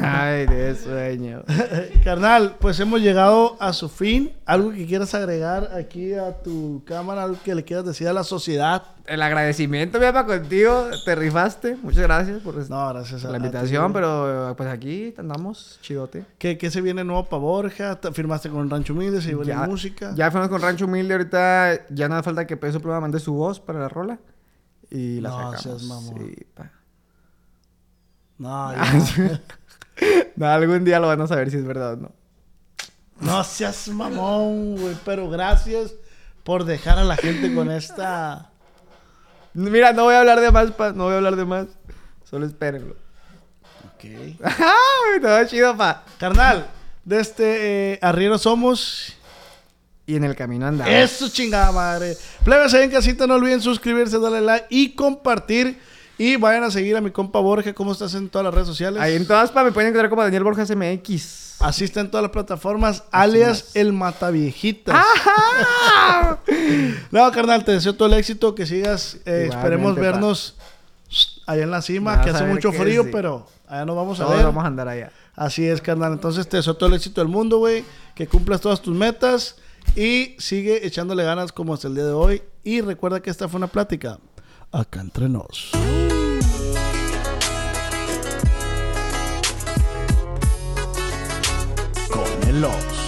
Ay, de sueño. Carnal, pues hemos llegado a su fin. ¿Algo que quieras agregar aquí a tu cámara? ¿Algo que le quieras decir a la sociedad? El agradecimiento, mi papá, contigo. Te rifaste. Muchas gracias por No, gracias a la invitación, pero pues aquí andamos chidote. ¿Qué, qué se viene nuevo para Borja? ¿Te- ¿Firmaste con Rancho Humilde? ¿Se viene música? Ya fuimos con Rancho Humilde, ahorita ya no hace falta que Peso Prueba mande su voz para la rola. Y la No sacamos. seas mamón. Sí, pa. No, Ah, ya. No, algún día lo van a saber si es verdad o no. no seas mamón, güey. Pero gracias por dejar a la gente con esta... Mira, no voy a hablar de más, pa. No voy a hablar de más. Solo espérenlo. Ok. ¡Ay! Todo chido, pa. Carnal, de este eh, Arriero somos... Y en el camino andamos. Eso chingada madre. Plebes ahí en casita, no olviden suscribirse, darle like y compartir. Y vayan a seguir a mi compa Borja, ¿cómo estás en todas las redes sociales? Ahí en todas, pa, me pueden encontrar como Daniel Borjas MX. Así está en todas las plataformas, alias el Mataviejitas. ¡Ah! No, carnal, te deseo todo el éxito, que sigas. eh, esperemos pa. vernos allá en la cima, que hace mucho frío, sí. pero allá nos vamos a ver. vamos a andar allá. Así es, carnal. Entonces te deseo todo el éxito del mundo, güey. Que cumplas todas tus metas y sigue echándole ganas como hasta el día de hoy. Y recuerda que esta fue una plática acá entre nos. Con el